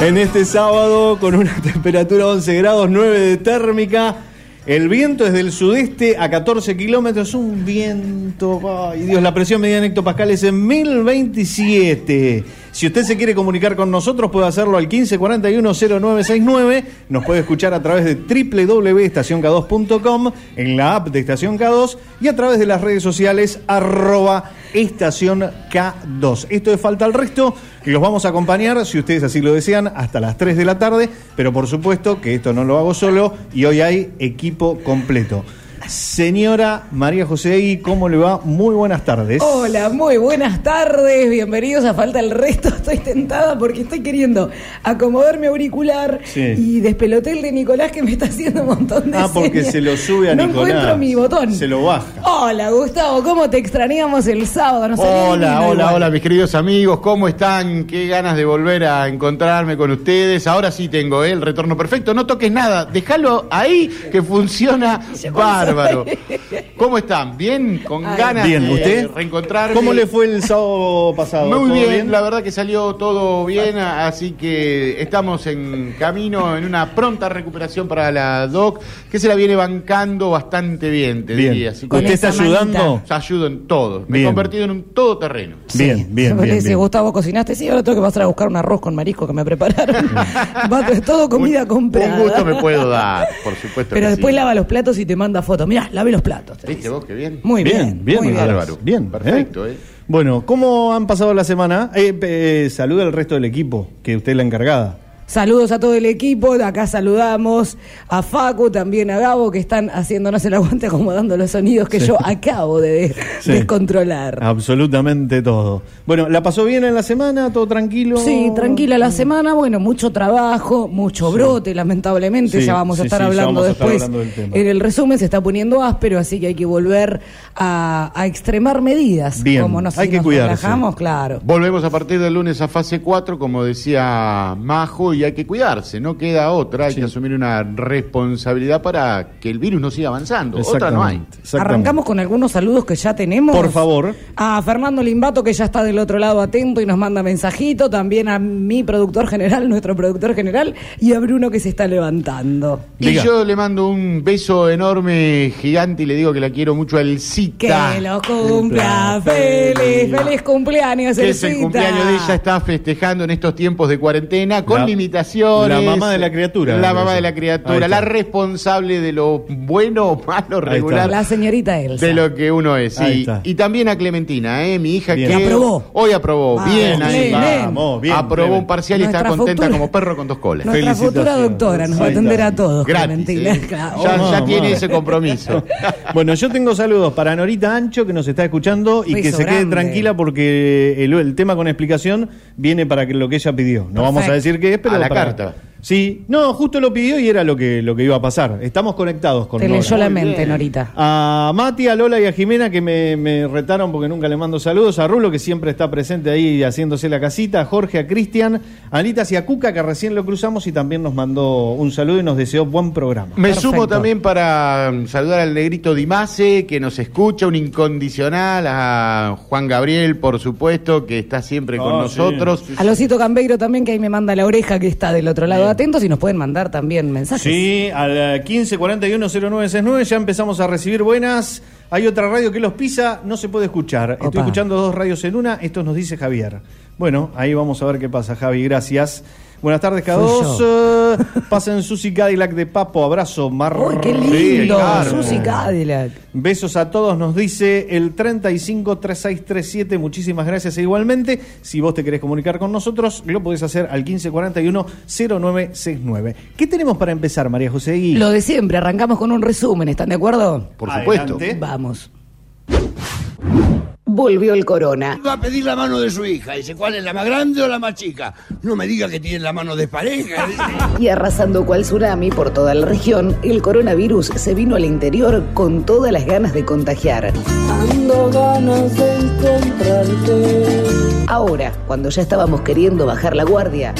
En este sábado con una temperatura 11 grados 9 de térmica. El viento es del sudeste a 14 kilómetros. Un viento. Ay, Dios, la presión media en hectopascal es en 1027. Si usted se quiere comunicar con nosotros, puede hacerlo al 1541-0969. Nos puede escuchar a través de www.estacionk2.com, en la app de Estación K2 y a través de las redes sociales arroba Estación K2. Esto es Falta al Resto los vamos a acompañar, si ustedes así lo desean, hasta las 3 de la tarde. Pero por supuesto que esto no lo hago solo y hoy hay equipo completo. Señora María José Egui, ¿cómo le va? Muy buenas tardes. Hola, muy buenas tardes, bienvenidos a Falta el Resto. Estoy tentada porque estoy queriendo acomodar mi auricular Sí. y despeloté el de Nicolás que me está haciendo un montón de Ah, porque señas. se lo sube a no Nicolás. encuentro mi botón. Se lo baja. Hola, Gustavo, ¿cómo te extrañamos el sábado? No Hola, hola, igual. hola, mis queridos amigos, ¿cómo están? Qué ganas de volver a encontrarme con ustedes. Ahora sí tengo ¿eh? el retorno perfecto. No toques nada, déjalo ahí que funciona Ya bárbaro. ¿Cómo están? ¿Bien? ¿Con Ay. ganas Bien, de ¿usted? reencontrarme? ¿Cómo le fue el sábado pasado? Muy ¿Todo bien, la verdad que salió todo bien, así que estamos en camino, en una pronta recuperación para la DOC, que se la viene bancando bastante bien, te Bien. diría. Así que ¿Usted está ayudando? os ayudo en todo. Me he convertido en un todoterreno. Bien, Sí. bien, bien, dice. Gustavo, ¿cocinaste? Sí, ahora tengo que pasar a buscar un arroz con marisco que me prepararon. Va, todo comida Un- comprada. Un gusto me puedo dar, por supuesto. Pero que después sí. lava los platos y te manda fotos. Mirá, lave los platos. te ¿Viste dice. vos qué bien? Muy bien, bien, muy bien. Bárbaro. Bien, Perfecto, ¿eh? Bueno, ¿cómo han pasado la semana? Eh, eh, saluda al resto del equipo, que usted es la encargada. Saludos a todo el equipo, acá saludamos a Facu, también a Gabo, que están haciéndonos el aguante acomodando los sonidos que yo acabo de Sí. descontrolar. Absolutamente todo. Bueno, ¿la pasó bien en la semana? ¿Todo tranquilo? Sí, tranquila la semana, bueno, mucho trabajo, mucho brote, lamentablemente, Sí, ya vamos a sí, estar hablando vamos a estar después. hablando del tema. en el resumen se está poniendo áspero, así que hay que volver a, a extremar medidas. Bien, como nos, hay si que nos cuidarse. relajamos, claro. Volvemos a partir del lunes a fase 4, como decía Majo, y hay que cuidarse, no queda otra, hay Sí. que asumir una responsabilidad para que el virus no siga avanzando. Otra no hay. Arrancamos con algunos saludos que ya tenemos. Por favor. A Fernando Limbato, que ya está del otro lado atento y nos manda mensajito. También a mi productor general, nuestro productor general. Y a Bruno, que se está levantando. Y yo le mando un beso enorme, gigante, y le digo que la quiero mucho a Que Elcita. lo cumpla feliz. Feliz cumpleaños, que es el cumpleaños de ella, está festejando en estos tiempos de cuarentena con La- limitaciones. la mamá de la criatura. La mamá de la criatura, la responsable de lo bueno o malo regular. La señorita Elsa. De lo que uno es, está. Y también a Clementina, ¿eh? mi hija Bien. que Que aprobó. hoy aprobó. Vamos, bien ahí. Vamos, bien, aprobó un parcial y está contenta futura- como perro con dos colas. Nuestra futura doctora nos va a atender a todos, Gratis. Clementina. ¿eh? Claro. Ya, Oh, tiene ese compromiso. Bueno, yo tengo saludos para Norita Ancho, que nos está escuchando y que se quede tranquila porque el, el tema con explicación viene para que lo que ella pidió. No vamos a decir qué es, pero A la para- carta. Sí, no, justo lo pidió y era lo que, lo que iba a pasar. Estamos conectados con Te Nora. leyó la mente. Norita. A Mati, a Lola y a Jimena que me, me retaron porque nunca le mando saludos. A Rulo que siempre está presente ahí haciéndose la casita. A Jorge, a Cristian, a Anitas y a Cuca que recién lo cruzamos y también nos mandó un saludo y nos deseó buen programa. Me Perfecto. sumo también para mm, saludar al negrito Dimase, que nos escucha, un incondicional, a Juan Gabriel, por supuesto, que está siempre con Ah, nosotros. sí, A Losito Cambeiro también, que ahí me manda la oreja que está del otro lado atentos y nos pueden mandar también mensajes. Sí, al 15410969 ya empezamos a recibir buenas. Hay otra radio que los pisa, no se puede escuchar. Estoy Opa. escuchando dos radios en una, esto nos dice Javier. Bueno, ahí vamos a ver qué pasa, Javi, gracias. Buenas tardes, K2. Eh, Pasen Susi Cadillac de Papo, abrazo, mar. ¡Uy, qué lindo! Susi Cadillac. Besos a todos, nos dice el 353637. Muchísimas gracias e igualmente. Si vos te querés comunicar con nosotros, lo podés hacer al 1541-0969. ¿Qué tenemos para empezar, María José Gui? Lo de siempre, arrancamos con un resumen, ¿están de acuerdo? Por supuesto. Adelante. Vamos. Volvió el corona. Va a pedir la mano de su hija. Dice, ¿cuál es la más grande o la más chica? No me diga que tiene la mano despareja. Y arrasando cual tsunami por toda la región, el coronavirus se vino al interior con todas las ganas de contagiar. Ahora, cuando ya estábamos queriendo bajar la guardia,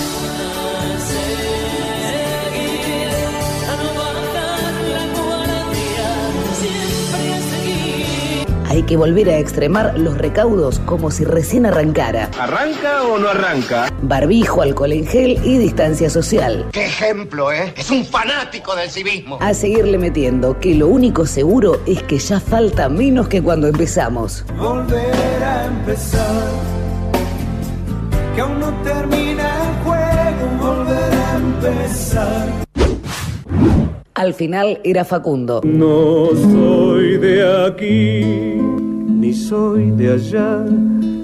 Hay que volver a extremar los recaudos como si recién arrancara. ¿Arranca o no arranca? Barbijo, alcohol en gel y distancia social. ¡Qué ejemplo, eh! Es un fanático del civismo. A seguirle metiendo, que lo único seguro es que ya falta menos que cuando empezamos. Volver a empezar. Que aún no termina el juego. Volver a empezar. Al final era Facundo. No soy de aquí, ni soy de allá.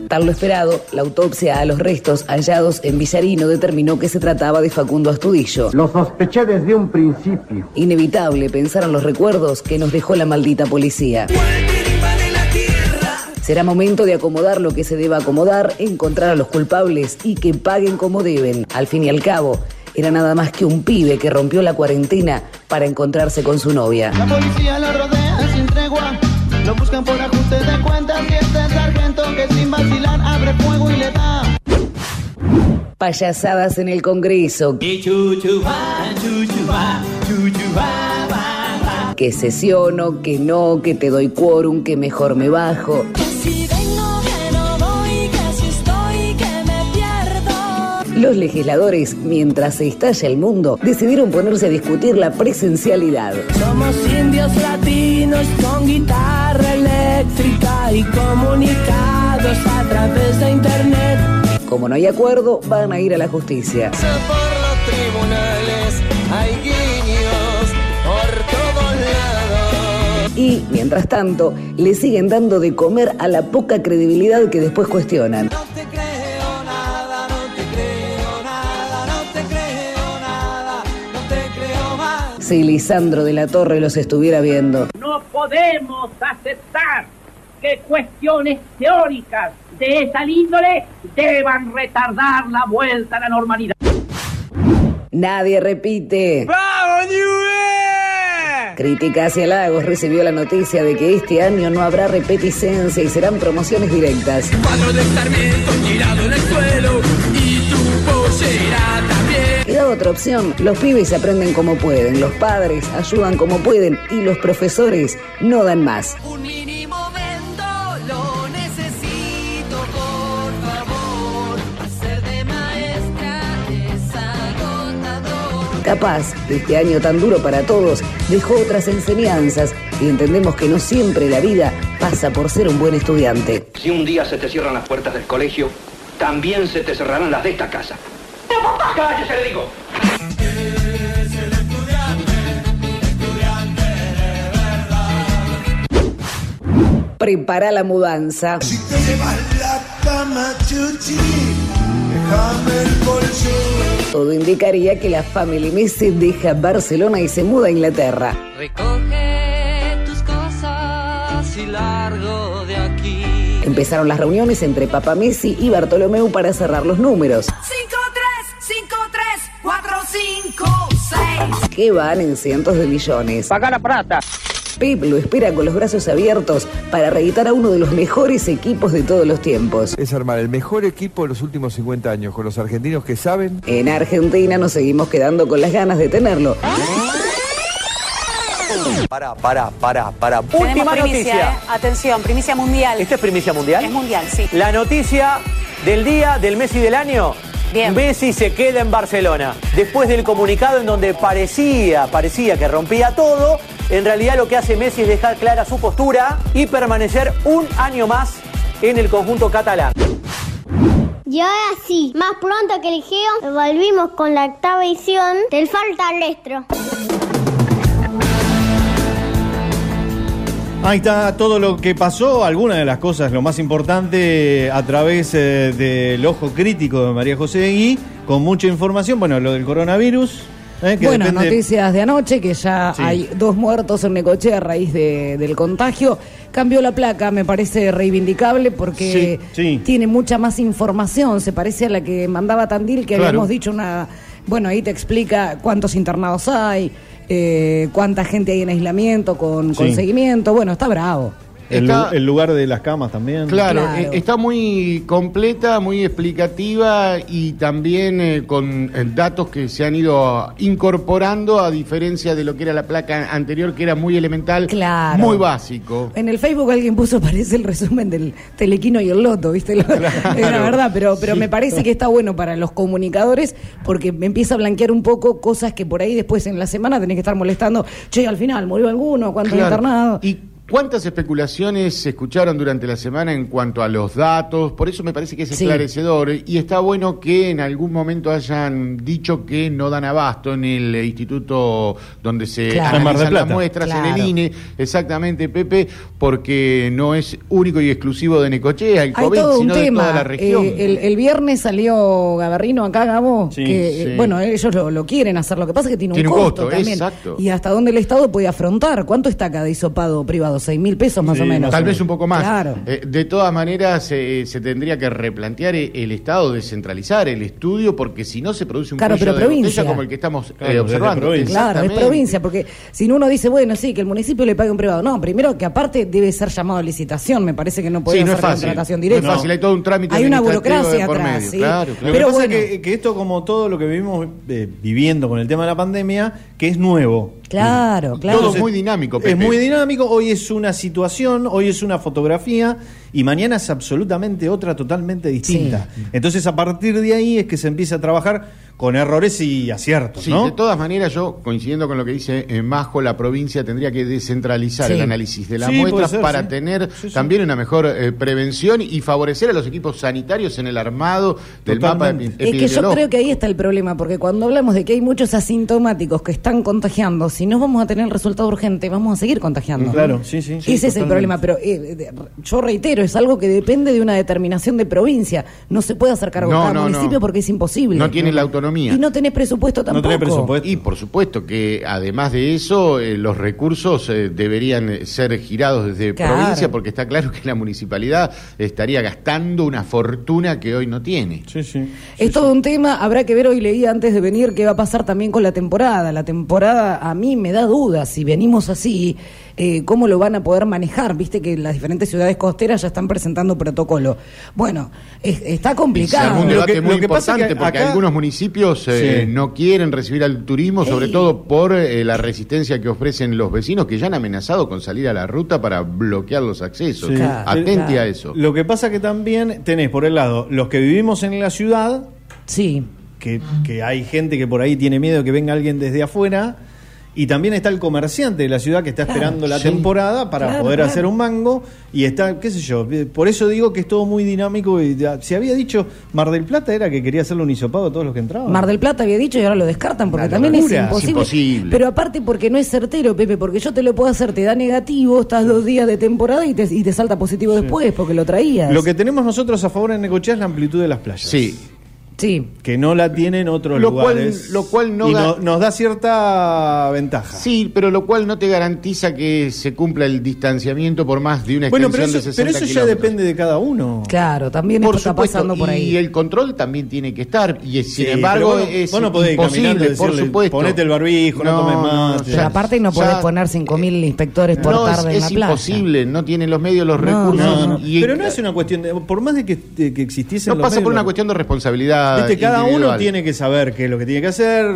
Tal lo esperado, la autopsia a los restos hallados en Villarino determinó que se trataba de Facundo Astudillo. Lo sospeché desde un principio. Inevitable pensaron los recuerdos que nos dejó la maldita policía. Será momento de acomodar lo que se deba acomodar, encontrar a los culpables y que paguen como deben. Al fin y al cabo, era nada más que un pibe que rompió la cuarentena para encontrarse con su novia. La policía lo rodea sin tregua. Lo buscan por ajuste de cuentas y este sargento que sin vacilar abre fuego y le da. Payasadas en el Congreso. Que sesiono, que no, que te doy quórum, que mejor me bajo. Los legisladores, mientras se estalla el mundo, decidieron ponerse a discutir la presencialidad. Somos indios latinos con guitarra eléctrica y comunicados a través de internet. Como no hay acuerdo, van a ir a la justicia. Por los tribunales hay guiños por todos lados. Y, mientras tanto, le siguen dando de comer a la poca credibilidad que después cuestionan. Si Lisandro de la Torre los estuviera viendo. No podemos aceptar que cuestiones teóricas de esa índole deban retardar la vuelta a la normalidad. Nadie repite. ¡Vamos, Críticas y halagos recibió la noticia de que este año no habrá repeticencia y serán promociones directas. Cuadro de escarmiento tirado en el suelo otra opción. Los pibes aprenden como pueden, los padres ayudan como pueden y los profesores no dan más. Un mínimo vendo, lo necesito, por favor. Hacer de maestra es agotador. Capaz, este año tan duro para todos dejó otras enseñanzas y entendemos que no siempre la vida pasa por ser un buen estudiante. Si un día se te cierran las puertas del colegio, también se te cerrarán las de esta casa. ¡No, papá! ¡Cállese, le digo! Prepara la mudanza. Si te llevas la cama, chuchi, déjame el colchón. Todo indicaría que la Family Messi deja Barcelona y se muda a Inglaterra. Recoge tus cosas y largo de aquí. Empezaron las reuniones entre Papa Messi y Bartolomeu para cerrar los números, 5, 3, 5, 3, 4, 5, 6. que van en cientos de millones. Paga la plata. Pep lo espera con los brazos abiertos para reeditar a uno de los mejores equipos de todos los tiempos. Es armar el mejor equipo de los últimos 50 años, con los argentinos que saben. En Argentina nos seguimos quedando con las ganas de tenerlo. Pará, pará, pará, pará. Última primicia, noticia. ¿eh? Atención, primicia mundial. ¿Esta es primicia mundial? Es mundial, sí. La noticia del día del Messi del año. Bien. Messi se queda en Barcelona. Después del comunicado en donde parecía, parecía que rompía todo, en realidad lo que hace Messi es dejar clara su postura y permanecer un año más en el conjunto catalán. Y ahora sí, más pronto que el Geo, volvimos con la octava edición del Falta Lestro. Ahí está todo lo que pasó, algunas de las cosas, lo más importante, a través eh, del ojo crítico de María José Gui, con mucha información, bueno, lo del coronavirus. eh, que Bueno, depende- noticias de anoche que ya Sí. hay dos muertos en Necochea a raíz de- del contagio. Cambió la placa, me parece reivindicable porque Sí, sí. tiene mucha más información. Se parece a la que mandaba Tandil, que Claro. habíamos dicho una. Bueno, ahí te explica cuántos internados hay, eh, cuánta gente hay en aislamiento con, con Sí. seguimiento. Bueno, está bravo. El, está- lu- el lugar de las camas también. Claro, Claro. eh, está muy completa, muy explicativa y también eh, con eh, datos que se han ido incorporando a diferencia de lo que era la placa anterior, que era muy elemental, Claro. muy básico. En el Facebook alguien puso, parece el resumen del Telequino y el Loto, ¿viste? Lo- Es la verdad, pero, pero me parece que está bueno para los comunicadores porque me empieza a blanquear un poco cosas que por ahí después en la semana tenés que estar molestando. Che, al final, ¿murió alguno? ¿Cuántos Claro. internados? ¿Y cuántas especulaciones se escucharon durante la semana en cuanto a los datos? Por eso me parece que es Sí. esclarecedor y está bueno que en algún momento hayan dicho que no dan abasto en el instituto donde se Claro. Analizan las muestras, en el INE, exactamente, Pepe, porque no es único y exclusivo de Necochea, el Hay COVID, todo un sino de tema. toda la región. Eh, el, el viernes salió Gabarrino acá, Gabo, Sí, que, eh, sí. bueno, ellos lo, lo quieren hacer. Lo que pasa es que tiene un Tiene un costo, costo, también. exacto. Y hasta dónde el Estado puede afrontar. ¿Cuánto está cada hisopado privado? ¿Seis mil pesos más o menos? Tal vez un poco más. Claro. Eh, de todas maneras, eh, se tendría que replantear eh, el Estado, descentralizar el estudio, porque si no se produce un Claro, pero de provincia. como el que estamos eh, Claro, observando. provincia. Claro, es provincia, porque si no uno dice, bueno, sí, que el municipio le pague un privado. No, primero que aparte debe ser llamado a licitación, me parece que no puede Sí, no hacer es fácil. contratación No es directa. fácil, hay todo un trámite Hay una burocracia de por atrás, medio, sí. claro, claro. Lo que Pero pasa bueno, es que, que esto, como todo lo que vivimos eh, viviendo con el tema de la pandemia, que es nuevo. claro, claro. Todo muy dinámico, Es muy dinámico, hoy es una situación, hoy es una fotografía y mañana es absolutamente otra totalmente distinta. Entonces a partir de ahí es que se empieza a trabajar con errores y aciertos, Sí, ¿no? de todas maneras, yo coincidiendo con lo que dice eh, Majo, la provincia tendría que descentralizar Sí. el análisis de las Sí, puede muestras ser, para sí. tener Sí, sí. también una mejor eh, prevención y favorecer a los equipos sanitarios en el armado del mapa Totalmente. epi- Es que yo epidemiológico. creo que ahí está el problema, porque cuando hablamos de que hay muchos asintomáticos que están contagiando, si no vamos a tener el resultado urgente, vamos a seguir contagiando. Claro, sí, sí. sí, Ese es el problema, pero eh, yo reitero, es algo que depende de una determinación de provincia. No se puede hacer cargo No, cada no, municipio no. porque es imposible. No tiene la autonomía. Y no tenés presupuesto tampoco. tenés presupuesto. Y por supuesto que además de eso, eh, los recursos eh, deberían eh, ser girados desde Claro. provincia porque está claro que la municipalidad estaría gastando una fortuna que hoy no tiene. Sí, sí. Es todo un tema, habrá que ver, hoy leí antes de venir qué va a pasar también con la temporada. La temporada a mí me da dudas, si venimos así, eh, cómo lo van a poder manejar. Viste que las diferentes ciudades costeras ya están presentando protocolo. Bueno, es- está complicado. un Lo debate que- muy lo que pasa importante que porque acá- algunos municipios eh, Sí. no quieren recibir al turismo, sobre Ey. todo por eh, la resistencia que ofrecen los vecinos que ya han amenazado con salir a la ruta para bloquear los accesos. Sí. Claro, Atente claro. a eso. Lo que pasa que también tenés por el lado los que vivimos en la ciudad, Sí. que, que hay gente que por ahí tiene miedo de que venga alguien desde afuera. Y también está el comerciante de la ciudad que está Claro, esperando la sí. temporada para Claro, poder claro. hacer un mango. Y está, qué sé yo, eh, por eso digo que es todo muy dinámico. Y ya- se había dicho, Mar del Plata era que quería hacerle un hisopado a todos los que entraban. Mar del Plata había dicho y ahora lo descartan porque también es imposible. Es imposible. Pero aparte porque no es certero, Pepe, porque yo te lo puedo hacer, te da negativo, estás dos días de temporada y te, y te salta positivo después porque lo traías. Lo que tenemos nosotros a favor en Necochea es la amplitud de las playas. Sí. Sí. Que no la tienen otros Lo cual- lugares. lo cual no y da- no- nos da cierta ventaja. Sí, pero lo cual no te garantiza que se cumpla el distanciamiento por más de una Bueno, pero extensión eso, de 60 pero eso ya depende de cada uno. Claro, también Por esto está supuesto, pasando por y ahí. el control también tiene que estar. Y es- sin Sí, embargo, vos no- es vos no podés y imposible, por decirle, supuesto. ponete el barbijo, no tomes mate. Pero aparte no podés poner 5.000 inspectores por no, es, tarde en es la playa. imposible, no tienen los medios, los No, recursos. No, no, y- pero no es una cuestión de. Por más de que, de que existiesen. no los pasa por una cuestión de responsabilidad. Viste, cada uno tiene que saber qué es lo que tiene que hacer,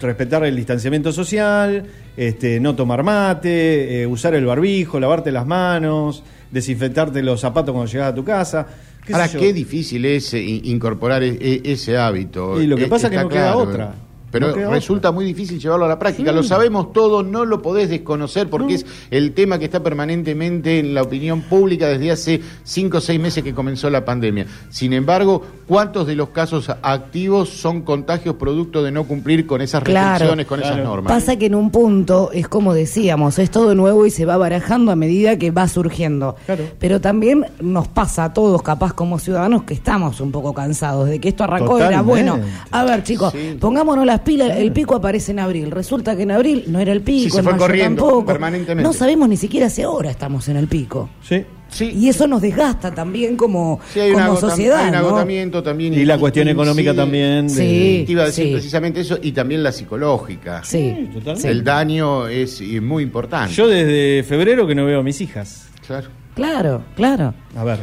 respetar el distanciamiento social, este, no tomar mate, eh, usar el barbijo, lavarte las manos, desinfectarte los zapatos cuando llegas a tu casa. ¿Qué Ahora, qué difícil es eh, in- incorporar e- e- ese hábito. Y lo que Eh, pasa es que no queda otra. Pero No resulta muy difícil llevarlo a la práctica. Sí. Lo sabemos todos, no lo podés desconocer porque es el tema que está permanentemente en la opinión pública desde hace cinco o seis meses que comenzó la pandemia. Sin embargo, ¿cuántos de los casos activos son contagios producto de no cumplir con esas Claro. restricciones, con Claro. esas normas? Pasa que en un punto es como decíamos, es todo nuevo y se va barajando a medida que va surgiendo. Claro. Pero también nos pasa a todos, capaz como ciudadanos, que estamos un poco cansados de que esto arrancó era Totalmente. bueno. A ver, chicos, Sí. pongámonos las pilas. El pico aparece en abril. Resulta que en abril no era el pico, Sí, se en fue mayo corriendo tampoco. permanentemente. No sabemos ni siquiera si ahora estamos en el pico. Sí. Sí. Y eso nos desgasta también como, Sí, hay como sociedad. hay un ¿no? agotamiento también. Y la cuestión económica también. de- Sí. Te iba a decir Sí. precisamente eso y también la psicológica. Sí, totalmente. El daño es muy importante. Yo desde febrero que no veo a mis hijas. Claro. Claro, claro. A ver.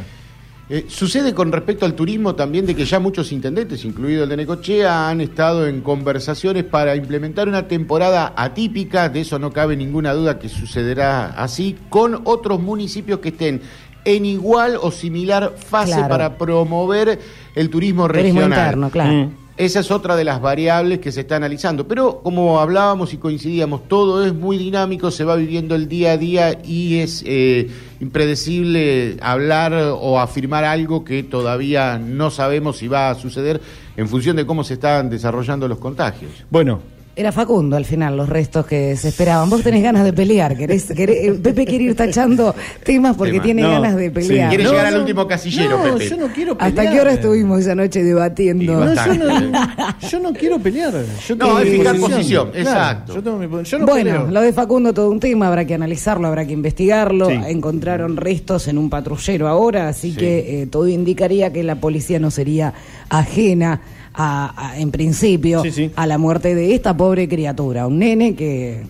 Eh, sucede con respecto al turismo también de que ya muchos intendentes, incluido el de Necochea, han estado en conversaciones para implementar una temporada atípica, de eso no cabe ninguna duda que sucederá así, con otros municipios que estén en igual o similar fase Claro. para promover el turismo Turismo regional. interno, claro. Mm. Esa es otra de las variables que se está analizando. Pero como hablábamos y coincidíamos, todo es muy dinámico, se va viviendo el día a día y es eh, impredecible hablar o afirmar algo que todavía no sabemos si va a suceder en función de cómo se están desarrollando los contagios. Bueno, Era Facundo al final los restos que se esperaban. Vos tenés ganas de pelear, querés, querés- eh, Pepe quiere ir tachando temas porque Tema. tiene No, ganas de sí. pelear. Quiere No, llegar al último casillero, no, Pepe. yo no quiero pelear. ¿Hasta qué hora estuvimos esa noche debatiendo? Yo, bastante. no, yo no quiero pelear. Yo No, es fijar posición, exacto. yo tengo mi yo no bueno, peleo. lo de Facundo todo un tema, habrá que analizarlo, habrá que investigarlo. Sí. Encontraron restos en un patrullero ahora, así Sí. que eh, todo indicaría que la policía no sería ajena a, a- en principio Sí, sí. a la muerte de esta pobre criatura, un nene que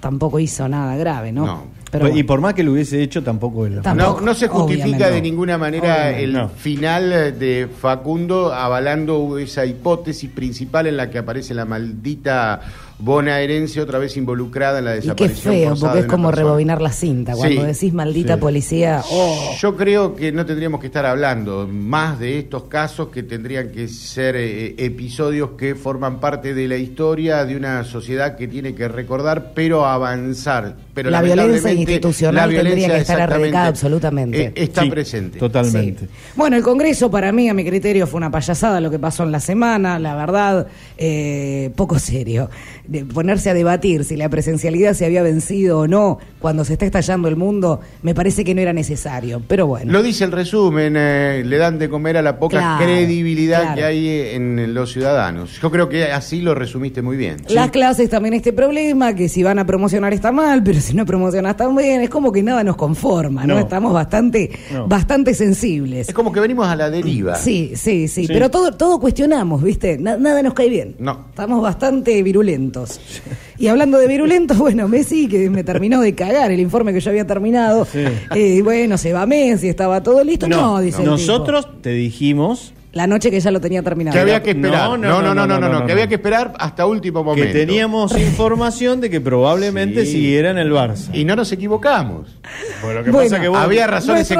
tampoco hizo nada grave, ¿no? No. Pero y por más que lo hubiese hecho, tampoco Tampoco. No, no se justifica obviamente. de ninguna manera Obviamente. el No. final de Facundo avalando esa hipótesis principal en la que aparece la maldita bonaerense otra vez involucrada en la Y qué desaparición feo, porque es como persona. rebobinar la cinta. Cuando Sí. decís maldita Sí. policía, oh, Yo creo que no tendríamos que estar hablando más de estos casos que tendrían que ser eh, episodios que forman parte de la historia de una sociedad que tiene que recordar, pero avanzar. Pero La violencia institucional la tendría violencia que estar erradicada absolutamente. eh, está Sí, presente. Totalmente. Sí. Bueno, el Congreso para mí, a mi criterio, fue una payasada lo que pasó en la semana, la verdad, eh, poco serio. De ponerse a debatir si la presencialidad se había vencido o no cuando se está estallando el mundo, me parece que no era necesario, pero bueno. Lo dice el resumen, eh, le dan de comer a la poca Claro, credibilidad claro. que hay en los ciudadanos. Yo creo que así lo resumiste muy bien. Las clases también este problema, que si van a promocionar está mal, pero si no promocionas tan bien, es como que nada nos conforma, ¿no? No. Estamos bastante, No. bastante sensibles. Es como que venimos a la deriva. Sí, sí, sí, Sí. pero todo, todo cuestionamos, ¿viste? Na- nada nos cae bien. No. Estamos bastante virulentos. Y hablando de virulentos, bueno, Messi que me terminó de cagar el informe que yo había terminado. Sí. Eh, bueno, se va Messi, estaba todo listo. No, dice el tipo. nosotros te dijimos La noche que ya lo tenía terminado. Que había que esperar. No, No, no, no, no, no, no, no, no, que no. había que esperar hasta último momento. que teníamos información de que probablemente Sí. siguiera en el Barça. Y no nos equivocamos. Bueno, lo que Bueno, pasa que vos... había razones,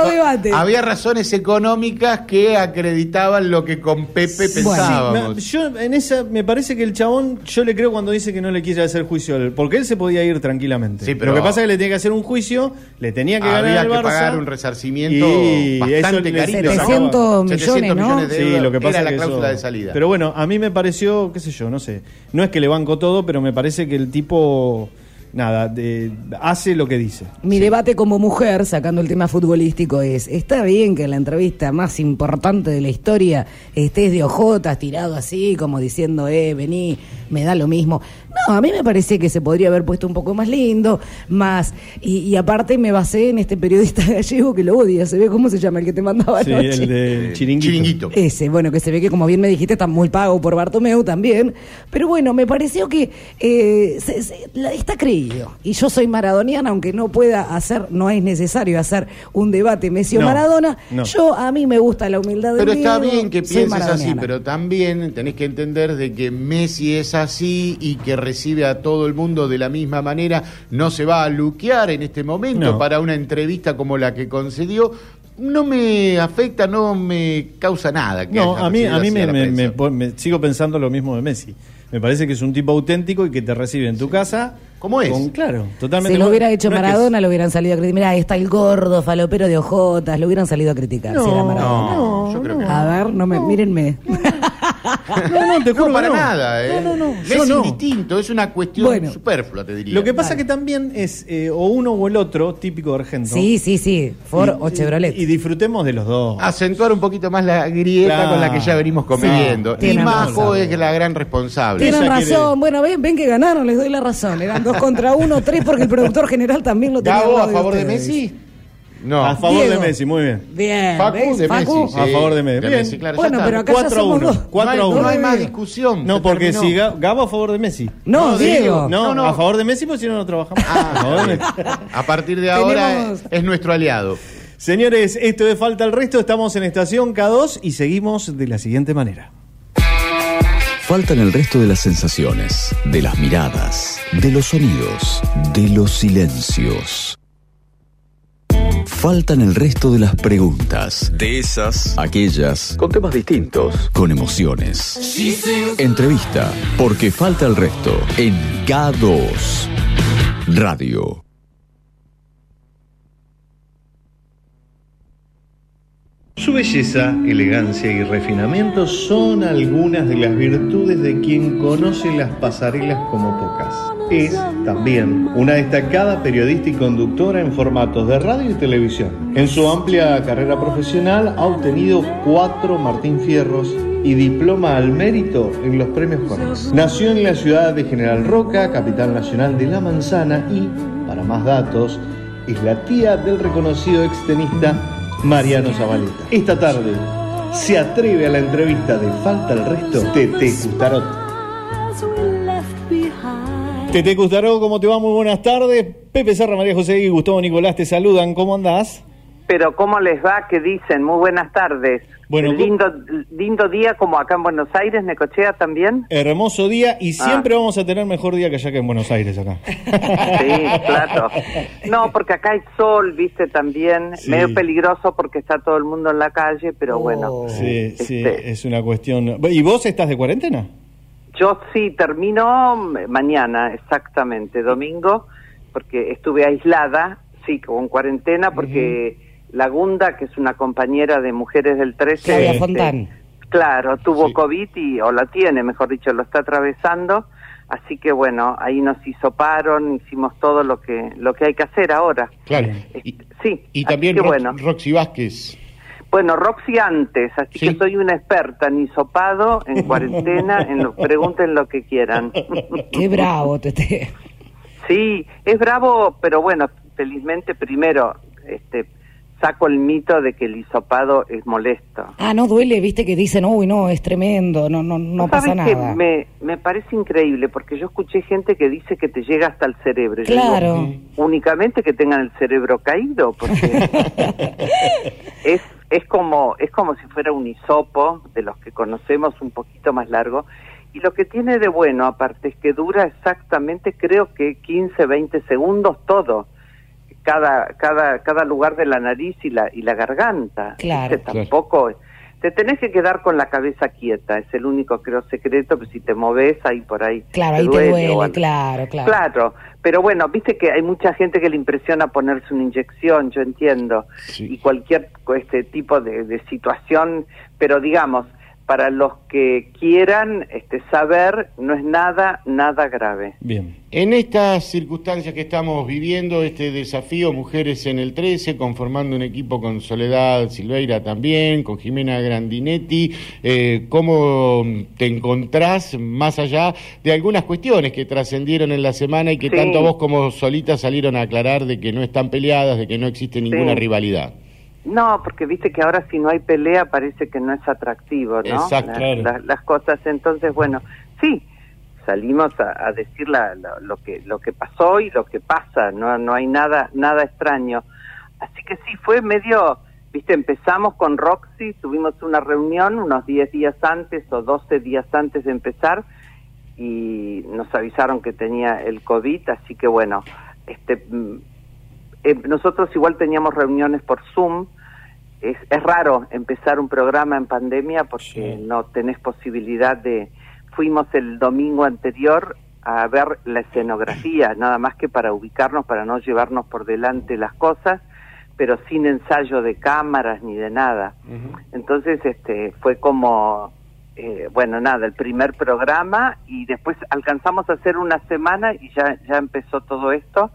había razones económicas que acreditaban lo que con Pepe Sí, pensábamos. me- yo en esa me parece que el chabón, yo le creo cuando dice que no le quiere hacer juicio, porque él se podía ir tranquilamente. Sí, pero- Lo que pasa es que le tenía que hacer un juicio, le tenía que ganar había al que Barça. pagar un resarcimiento y eso bastante le- carito. 700 ¿no? millones, ¿no? Sí, lo que pasa era la que cláusula eso- de salida. Pero bueno, a mí me pareció, qué sé yo, no sé. No es que le banco todo, pero me parece que el tipo, nada, de- hace lo que dice. Mi debate como mujer, sacando el tema futbolístico, es, está bien que en la entrevista más importante de la historia estés de ojotas, tirado así, como diciendo, eh, vení, me da lo mismo. No, a mí me parece que se podría haber puesto un poco más lindo, más... Y, y aparte me basé en este periodista gallego que lo odia, se ve cómo se llama el que te mandaba Sí, anoche. el de Chiringuito. Chiringuito. Ese, bueno, que se ve que como bien me dijiste está muy pago por Bartomeu también, pero bueno, me pareció que eh, se- se- la- está creído. Y yo soy maradoniana, aunque no pueda hacer, no es necesario hacer un debate Messi o No, Maradona, no. yo a mí me gusta la humildad del Pero está bien que pienses así, pero también tenés que entender de que Messi es así y que recibe a todo el mundo de la misma manera. No se va a luquear en este momento No. para una entrevista como la que concedió. No me afecta, no me causa nada. Que No, a mí, a mí me, me- sigo pensando lo mismo de Messi. Me parece que es un tipo auténtico y que te recibe en tu casa. ¿Cómo es? Con, claro, totalmente. Si lo No- hubiera hecho no es que Maradona, lo hubieran salido a criticar. Mirá, está el gordo, falopero de ojotas, lo hubieran salido a criticar si era Maradona. No, yo creo que A ver, no me, mírenme. No, no, te juro No, para no. nada. ¿eh? No, no, no. Messi Yo no. distinto, es una cuestión Bueno. superflua, te diría. Lo que pasa que también es eh, o uno o el otro, típico de Argento. Sí, sí, sí, Ford Y- o Chevrolet. Y disfrutemos de los dos. Acentuar un poquito más la grieta Claro. con la que ya venimos conviviendo. Sí, y Majo es la gran responsable. Tienen quiere- razón. Bueno, ven, ven que ganaron, les doy la razón. Eran dos contra uno, tres, porque el productor general también lo tenía. Gabo, a favor de ustedes. Messi. No. A favor Diego. de Messi, muy bien. Bien. Facu ¿ves? de Facu. Messi. sí. A favor de Messi. Bien. Messi, claro, ya Bueno, está. pero acá ya 4 a somos 1. dos. 4 a no, hay, 1. no hay más discusión. No, se porque terminó. si Ga- Gabo a favor de Messi. No, Diego. No, No, no. a favor de Messi, pues si no, no trabajamos. a favor de Messi. A partir de ahora Tenemos- es nuestro aliado. Señores, esto de Falta el Resto, estamos en estación K2 y seguimos de la siguiente manera. Faltan el resto de las sensaciones, de las miradas, de los sonidos, de los silencios. Faltan el resto de las preguntas, de esas, aquellas, con temas distintos, con emociones. Entrevista, porque falta el resto, en K2 Radio. Su belleza, elegancia y refinamiento son algunas de las virtudes de quien conoce las pasarelas como pocas. Es también una destacada periodista y conductora en formatos de radio y televisión. En su amplia carrera profesional ha obtenido cuatro Martín Fierros y diploma al mérito en los premios Conex. Nació en la ciudad de General Roca, capital nacional de La Manzana y, para más datos, es la tía del reconocido extenista Mariano Zabaleta. Esta tarde se atreve a la entrevista de Falta el Resto, Tete Custarot. Tete Custarot, ¿cómo te va? Muy buenas tardes. Pepe Serra, María José y Gustavo Nicolás te saludan. ¿Cómo andás? Pero ¿cómo les va? ¿Qué dicen? Muy buenas tardes. Bueno, lindo, lindo día como acá en Buenos Aires, Necochea también. Hermoso día y Ah. siempre vamos a tener mejor día que allá que en Buenos Aires acá. Sí, claro. No, porque acá hay sol, viste, también. Sí. Medio peligroso porque está todo el mundo en la calle, pero bueno. Sí, sí, Este. es una cuestión. ¿Y vos estás de cuarentena? Yo sí, termino mañana, exactamente, domingo, porque estuve aislada, sí, con cuarentena, porque Gunda, que es una compañera de Mujeres del 13... Claudia este, Fontán. Claro, tuvo COVID y, o la tiene, mejor dicho, lo está atravesando. Así que bueno, ahí nos hisoparon, hicimos todo lo que lo que hay que hacer ahora. Claro. Sí. Y así también que Rox- bueno. Roxy Vázquez. Bueno, Roxy antes, así que soy una experta en hisopado, en cuarentena, en lo, pregunten lo que quieran. Qué bravo, Tete. Sí, es bravo, pero bueno, felizmente primero este saco el mito de que el hisopado es molesto. Ah, no duele, viste que dicen, uy, no, es tremendo, no, no, no pasa nada. Me, me parece increíble porque yo escuché gente que dice que te llega hasta el cerebro. Y yo digo, Claro. únicamente que tengan el cerebro caído, porque es es como es como si fuera un hisopo de los que conocemos un poquito más largo y lo que tiene de bueno aparte es que dura exactamente creo que 15 20 segundos todo cada cada cada lugar de la nariz y la y la garganta Claro. ¿viste? tampoco te tenés que quedar con la cabeza quieta es el único creo secreto que si te moves ahí por ahí Claro, ahí te duele o claro, claro. Claro, pero bueno, viste que hay mucha gente que le impresiona ponerse una inyección, yo entiendo, y cualquier este tipo de, de situación, pero digamos, para los que quieran este, saber, no es nada, nada grave. Bien. En estas circunstancias que estamos viviendo, este desafío Mujeres en el 13, conformando un equipo con Soledad Silveira también, con Jimena Grandinetti, eh, ¿cómo te encontrás más allá de algunas cuestiones que trascendieron en la semana y que Sí. tanto vos como Solita salieron a aclarar de que no están peleadas, de que no existe ninguna Sí. rivalidad? No, porque viste que ahora si no hay pelea parece que no es atractivo, ¿no? Exacto, La- claro. la- las cosas, entonces, bueno, sí, salimos a, a decir la- la- lo que lo que pasó y lo que pasa, no no hay nada nada extraño. Así que sí fue medio, viste, empezamos con Roxy, tuvimos una reunión unos 10 días antes o 12 días antes de empezar y nos avisaron que tenía el COVID, así que bueno, este mm, eh, nosotros igual teníamos reuniones por Zoom. Es, es raro empezar un programa en pandemia porque no tenés posibilidad de... Fuimos el domingo anterior a ver la escenografía, nada más que para ubicarnos, para no llevarnos por delante las cosas, pero sin ensayo de cámaras ni de nada. Entonces, este, fue como, eh, bueno, nada, el primer programa y después alcanzamos a hacer una semana y ya, ya empezó todo esto.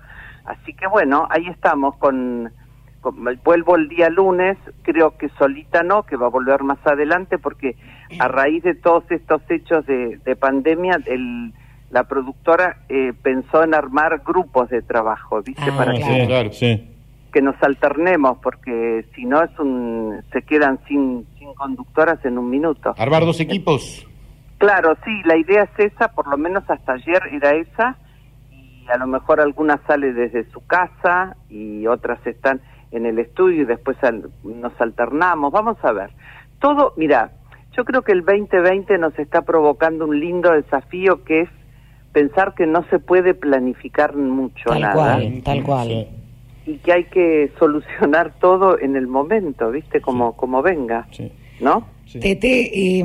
Así que bueno, ahí estamos con, con- vuelvo el día lunes, creo que solita no, que va a volver más adelante porque a raíz de todos estos hechos de, de pandemia, el, la productora eh, pensó en armar grupos de trabajo, ¿viste? Para que sí, claro, sí. que nos alternemos porque si no es un se quedan sin sin conductoras en un minuto. Armar dos equipos. Claro, sí, la idea es esa, por lo menos hasta ayer era esa y a lo mejor alguna sale desde su casa y otras están en el estudio y después al- nos alternamos. Vamos a ver. Todo, mira, yo creo que el 2020 nos está provocando un lindo desafío que es pensar que no se puede planificar mucho Tal nada cual, tal cual. y que hay que solucionar todo en el momento, ¿viste? Como, como venga, ¿no? Tete, eh,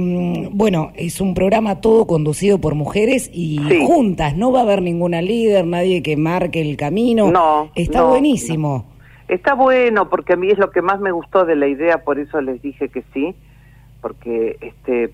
bueno, es un programa todo conducido por mujeres y Sí. juntas, no va a haber ninguna líder, nadie que marque el camino. No, Está no, buenísimo. Está bueno porque a mí es lo que más me gustó de la idea, por eso les dije que sí, porque este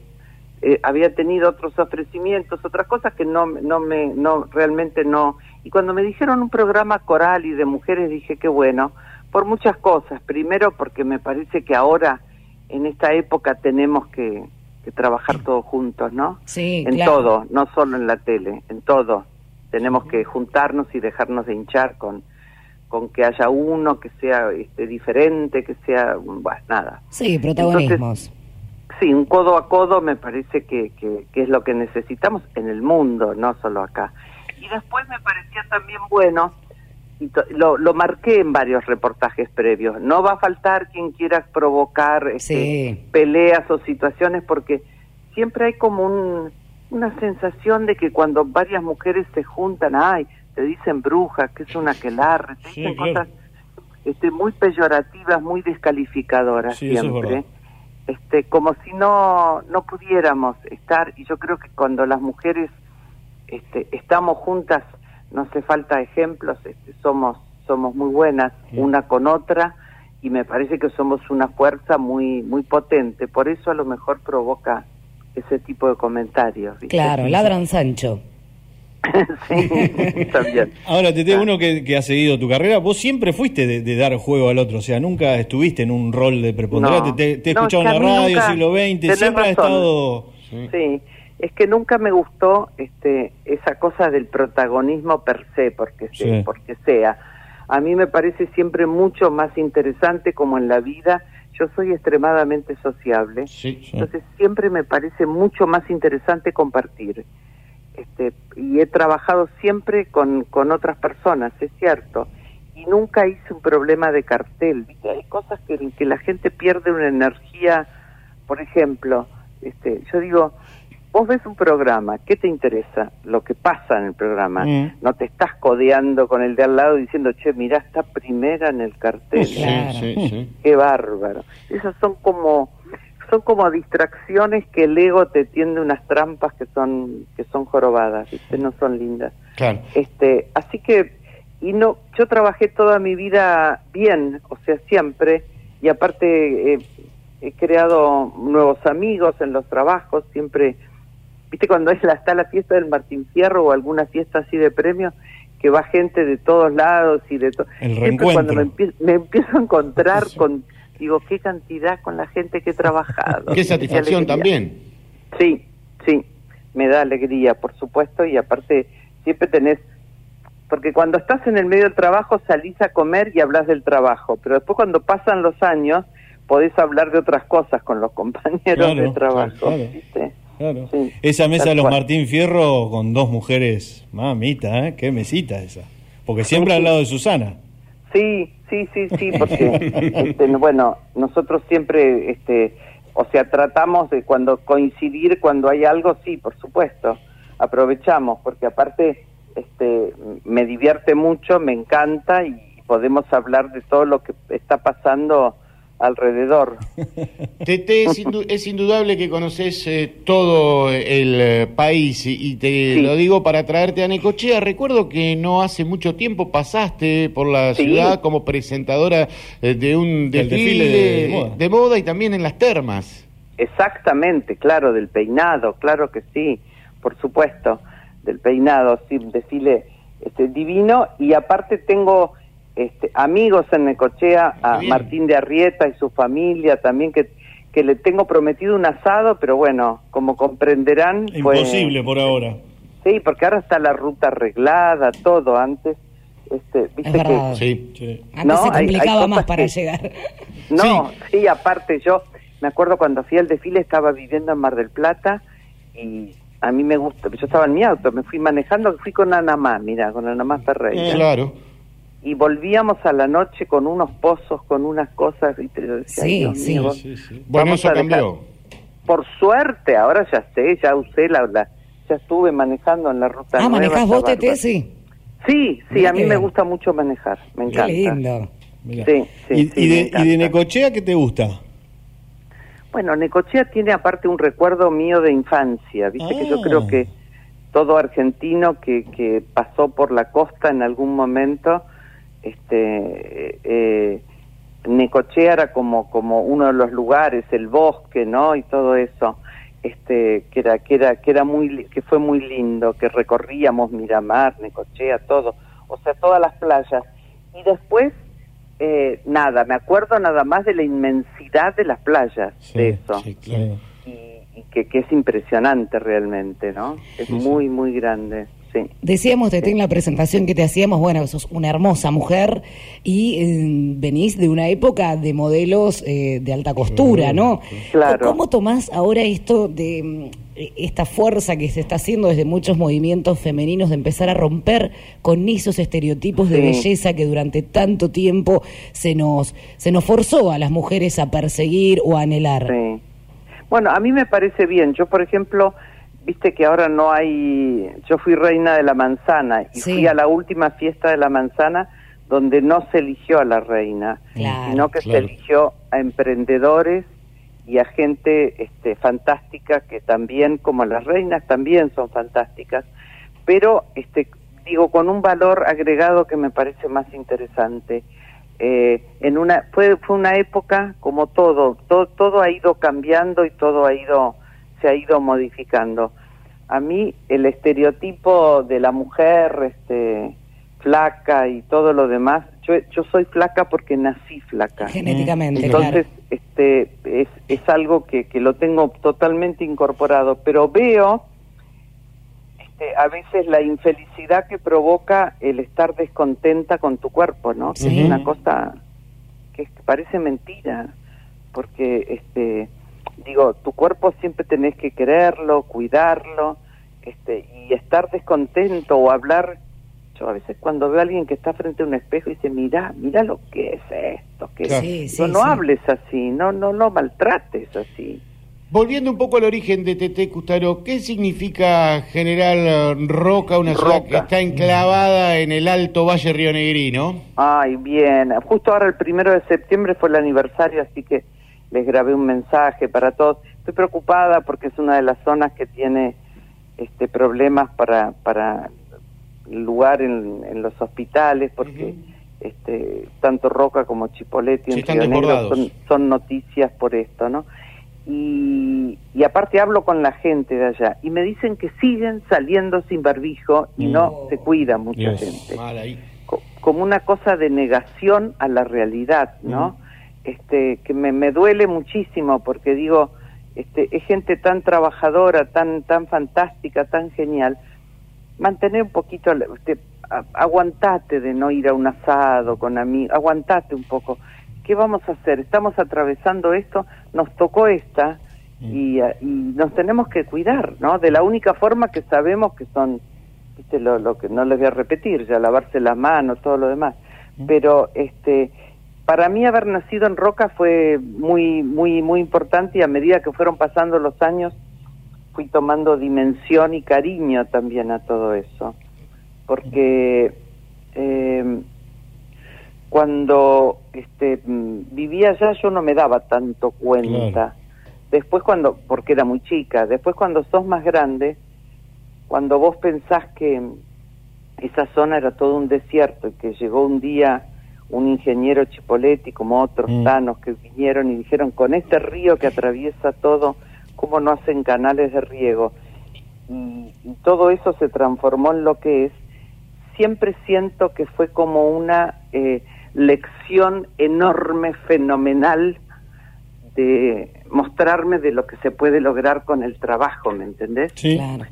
eh, había tenido otros ofrecimientos, otras cosas que no no me no realmente no. Y cuando me dijeron un programa coral y de mujeres dije que bueno, por muchas cosas. Primero porque me parece que ahora en esta época tenemos que, que trabajar todos juntos, ¿no? Sí, en claro. todo, no solo en la tele, en todo. Tenemos que juntarnos y dejarnos de hinchar con con que haya uno que sea este, diferente, que sea, bueno, nada. Sí, protagonismos. Sí, un codo a codo me parece que, que, que es lo que necesitamos en el mundo, no solo acá. Y después me parecía también bueno, y lo, lo marqué en varios reportajes previos, no va a faltar quien quiera provocar este, peleas o situaciones porque siempre hay como un, una sensación de que cuando varias mujeres se juntan, ay, te dicen bruja, que es una quelarre, te dicen cosas este, muy peyorativas, muy descalificadoras Sí, eso es siempre. este como si no no pudiéramos estar y yo creo que cuando las mujeres este, estamos juntas no hace falta ejemplos este, somos somos muy buenas una con otra y me parece que somos una fuerza muy muy potente por eso a lo mejor provoca ese tipo de comentarios ¿viste? Claro, ladran Sancho. Está bien. Ahora, Tete, uno que, que ha seguido tu carrera, vos siempre fuiste de, de dar juego al otro, o sea, nunca estuviste en un rol de preponderante. No. Te, te he No, escuchado es que en la radio, nunca- siglo XX, siempre ha razón. estado... Sí, es que nunca me gustó este esa cosa del protagonismo per se, porque se- Sí. porque sea. A mí me parece siempre mucho más interesante como en la vida. Yo soy extremadamente sociable, entonces siempre me parece mucho más interesante compartir. Este, y he trabajado siempre con, con otras personas, es cierto. Y nunca hice un problema de cartel. ¿viste? Hay cosas que, que la gente pierde una energía. Por ejemplo, este, yo digo, vos ves un programa, ¿qué te interesa? Lo que pasa en el programa. Mm. No te estás codeando con el de al lado diciendo, che, mirá, está primera en el cartel. Sí, sí, sí. Qué bárbaro. Esas son como son como distracciones que el ego te tiende unas trampas que son que son jorobadas, ¿viste? no son lindas. Claro. Este, así que y no yo trabajé toda mi vida bien, o sea, siempre y aparte eh, he creado nuevos amigos en los trabajos, siempre ¿Viste cuando es la, está la fiesta del Martín Fierro o alguna fiesta así de premios que va gente de todos lados y de todo? El Siempre cuando me, reencuentro. empie- me empiezo a encontrar con digo qué cantidad con la gente que he trabajado. Qué satisfacción también. Sí, sí, me da alegría, por supuesto, y aparte siempre tenés, porque cuando estás en el medio del trabajo salís a comer y hablas del trabajo, pero después cuando pasan los años podés hablar de otras cosas con los compañeros Claro, de trabajo. claro. ¿viste? Claro. Sí, Esa mesa de los cual. Martín Fierro con dos mujeres, mamita, ¿eh? Qué mesita esa. Porque siempre al lado de Susana. Sí, sí, sí, sí, porque este, bueno, nosotros siempre, este, o sea, tratamos de cuando coincidir cuando hay algo, sí, por supuesto, aprovechamos, porque aparte, este, me divierte mucho, me encanta y podemos hablar de todo lo que está pasando alrededor. Tete, es, indu- es indudable que conoces eh, todo el eh, país y, y te Sí. lo digo para traerte a Necochea. Recuerdo que no hace mucho tiempo pasaste por la Sí. ciudad como presentadora eh, de un Del desfile, desfile de moda. y también en las termas. Exactamente, claro, del peinado, claro que sí, por supuesto, del peinado, sí, un desfile este, divino y aparte tengo este, amigos en Necochea, a bien. Martín de Arrieta y su familia también que, que le tengo prometido un asado, pero bueno, como comprenderán, pues, Imposible por ahora. sí, porque ahora está la ruta arreglada, todo antes, este, Es viste verdad. que Sí, sí. Antes No, se hay- hay complicaba más para que- llegar. no, sí. aparte yo me acuerdo cuando fui al desfile estaba viviendo en Mar del Plata y a mí me gusta, yo estaba en mi auto, me fui manejando, fui con Anamá, mira, con Anamá Ferreira. Claro. Y volvíamos a la noche con unos pozos, con unas cosas. Y te decía, Sí, "Ay, Dios sí. mío, Sí, sí. Bueno, vamos eso cambió. Por suerte, ahora ya sé, ya usé la, la- ya estuve manejando en la ruta Ah, nueva, manejás está vos. Tete, sí. Sí, sí, a mí qué me gusta mucho manejar, me Qué encanta. lindo. Mirá. Sí, sí, ¿Y, sí, y me de. ¿Y de Necochea qué te gusta? Bueno, Necochea tiene aparte un recuerdo mío de infancia, viste que yo Ah. creo que todo argentino que, que pasó por la costa en algún momento, este, eh, Necochea era como, como uno de los lugares, el bosque, ¿no? Y todo eso, este, que era, que era, que era muy, que fue muy lindo, que recorríamos Miramar, Necochea, todo, o sea, todas las playas. Y después, eh, nada, me acuerdo nada más de la inmensidad de las playas, de eso Sí, claro. y que, que es impresionante realmente, ¿no? Es muy, muy grande, sí. Decíamos, Tete, en la presentación que te hacíamos, bueno, sos una hermosa mujer y eh, venís de una época de modelos eh, de alta costura, ¿no? Claro. ¿Cómo tomás ahora esto de mm, esta fuerza que se está haciendo desde muchos movimientos femeninos de empezar a romper con esos estereotipos de Sí. belleza que durante tanto tiempo se nos, se nos forzó a las mujeres a perseguir o a anhelar? Sí. Bueno, a mí me parece bien. Yo, por ejemplo, viste que ahora no hay... Yo fui reina de la manzana y Sí. fui a la última fiesta de la manzana donde no se eligió a la reina, Claro, sino que claro. se eligió a emprendedores y a gente este, fantástica que también, como las reinas, también son fantásticas, pero este, digo con un valor agregado que me parece más interesante. Eh, en una fue fue una época como todo, todo todo ha ido cambiando y todo ha ido se ha ido modificando. A mí el estereotipo de la mujer este flaca y todo lo demás, yo yo soy flaca porque nací flaca. Genéticamente, Entonces, claro. este es, es algo que, que lo tengo totalmente incorporado, pero veo este, a veces la infelicidad que provoca el estar descontenta con tu cuerpo, ¿no? Que es una cosa que parece mentira, porque este digo, tu cuerpo siempre tenés que quererlo, cuidarlo, este y estar descontento o hablar yo a veces cuando veo a alguien que está frente a un espejo y dice, mira, mira lo que es esto, que Claro. Sí, sí, Digo, no sí. hables así, no, no, no maltrates así. Volviendo un poco al origen de Tete Custaro, ¿qué significa General Roca, una ciudad que está enclavada en el Alto Valle Río Negrino? Ay, bien. Justo ahora el primero de septiembre fue el aniversario, así que les grabé un mensaje para todos. Estoy preocupada porque es una de las zonas que tiene este problemas para para el lugar en, en los hospitales, porque este tanto Roca como Chipolete Sí, en Río Negro son, son noticias por esto, ¿no? Y, y aparte hablo con la gente de allá y me dicen que siguen saliendo sin barbijo y no se cuida mucha Dios. gente Mal ahí. co- como una cosa de negación a la realidad, ¿no? Este que me, me duele muchísimo porque digo, este es gente tan trabajadora, tan tan fantástica, tan genial. Mantener un poquito, este, a- aguantate de no ir a un asado con amigos, aguantate un poco. ¿Qué vamos a hacer? Estamos atravesando esto, nos tocó esta y, ah, y nos tenemos que cuidar, ¿no? De la única forma que sabemos que son viste lo, lo que no les voy a repetir ya lavarse las manos todo lo demás pero este para mí haber nacido en Roca fue muy muy muy importante y a medida que fueron pasando los años fui tomando dimensión y cariño también a todo eso. Porque eh, cuando este vivía allá yo no me daba tanto cuenta. Después cuando porque era muy chica después cuando sos más grande cuando vos pensás que esa zona era todo un desierto y que llegó un día un ingeniero Chipoletti como otros Mm. tanos que vinieron y dijeron con este río que atraviesa todo, ¿cómo no hacen canales de riego? Y, y todo eso se transformó en lo que es. Siempre siento que fue como una eh, lección enorme, fenomenal de mostrarme de lo que se puede lograr con el trabajo, ¿me entendés? Sí. Claro.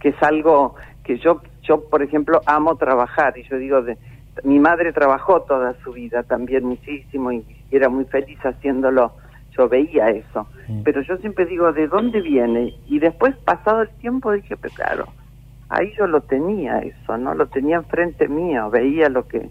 que es algo que yo, yo por ejemplo, amo trabajar y yo digo, de, mi madre trabajó toda su vida también muchísimo y, era muy feliz haciéndolo, yo veía eso, pero yo siempre digo, ¿de dónde viene? Y después, pasado el tiempo, dije, pero claro, ahí yo lo tenía eso, ¿no? Lo tenía enfrente mío, veía lo que,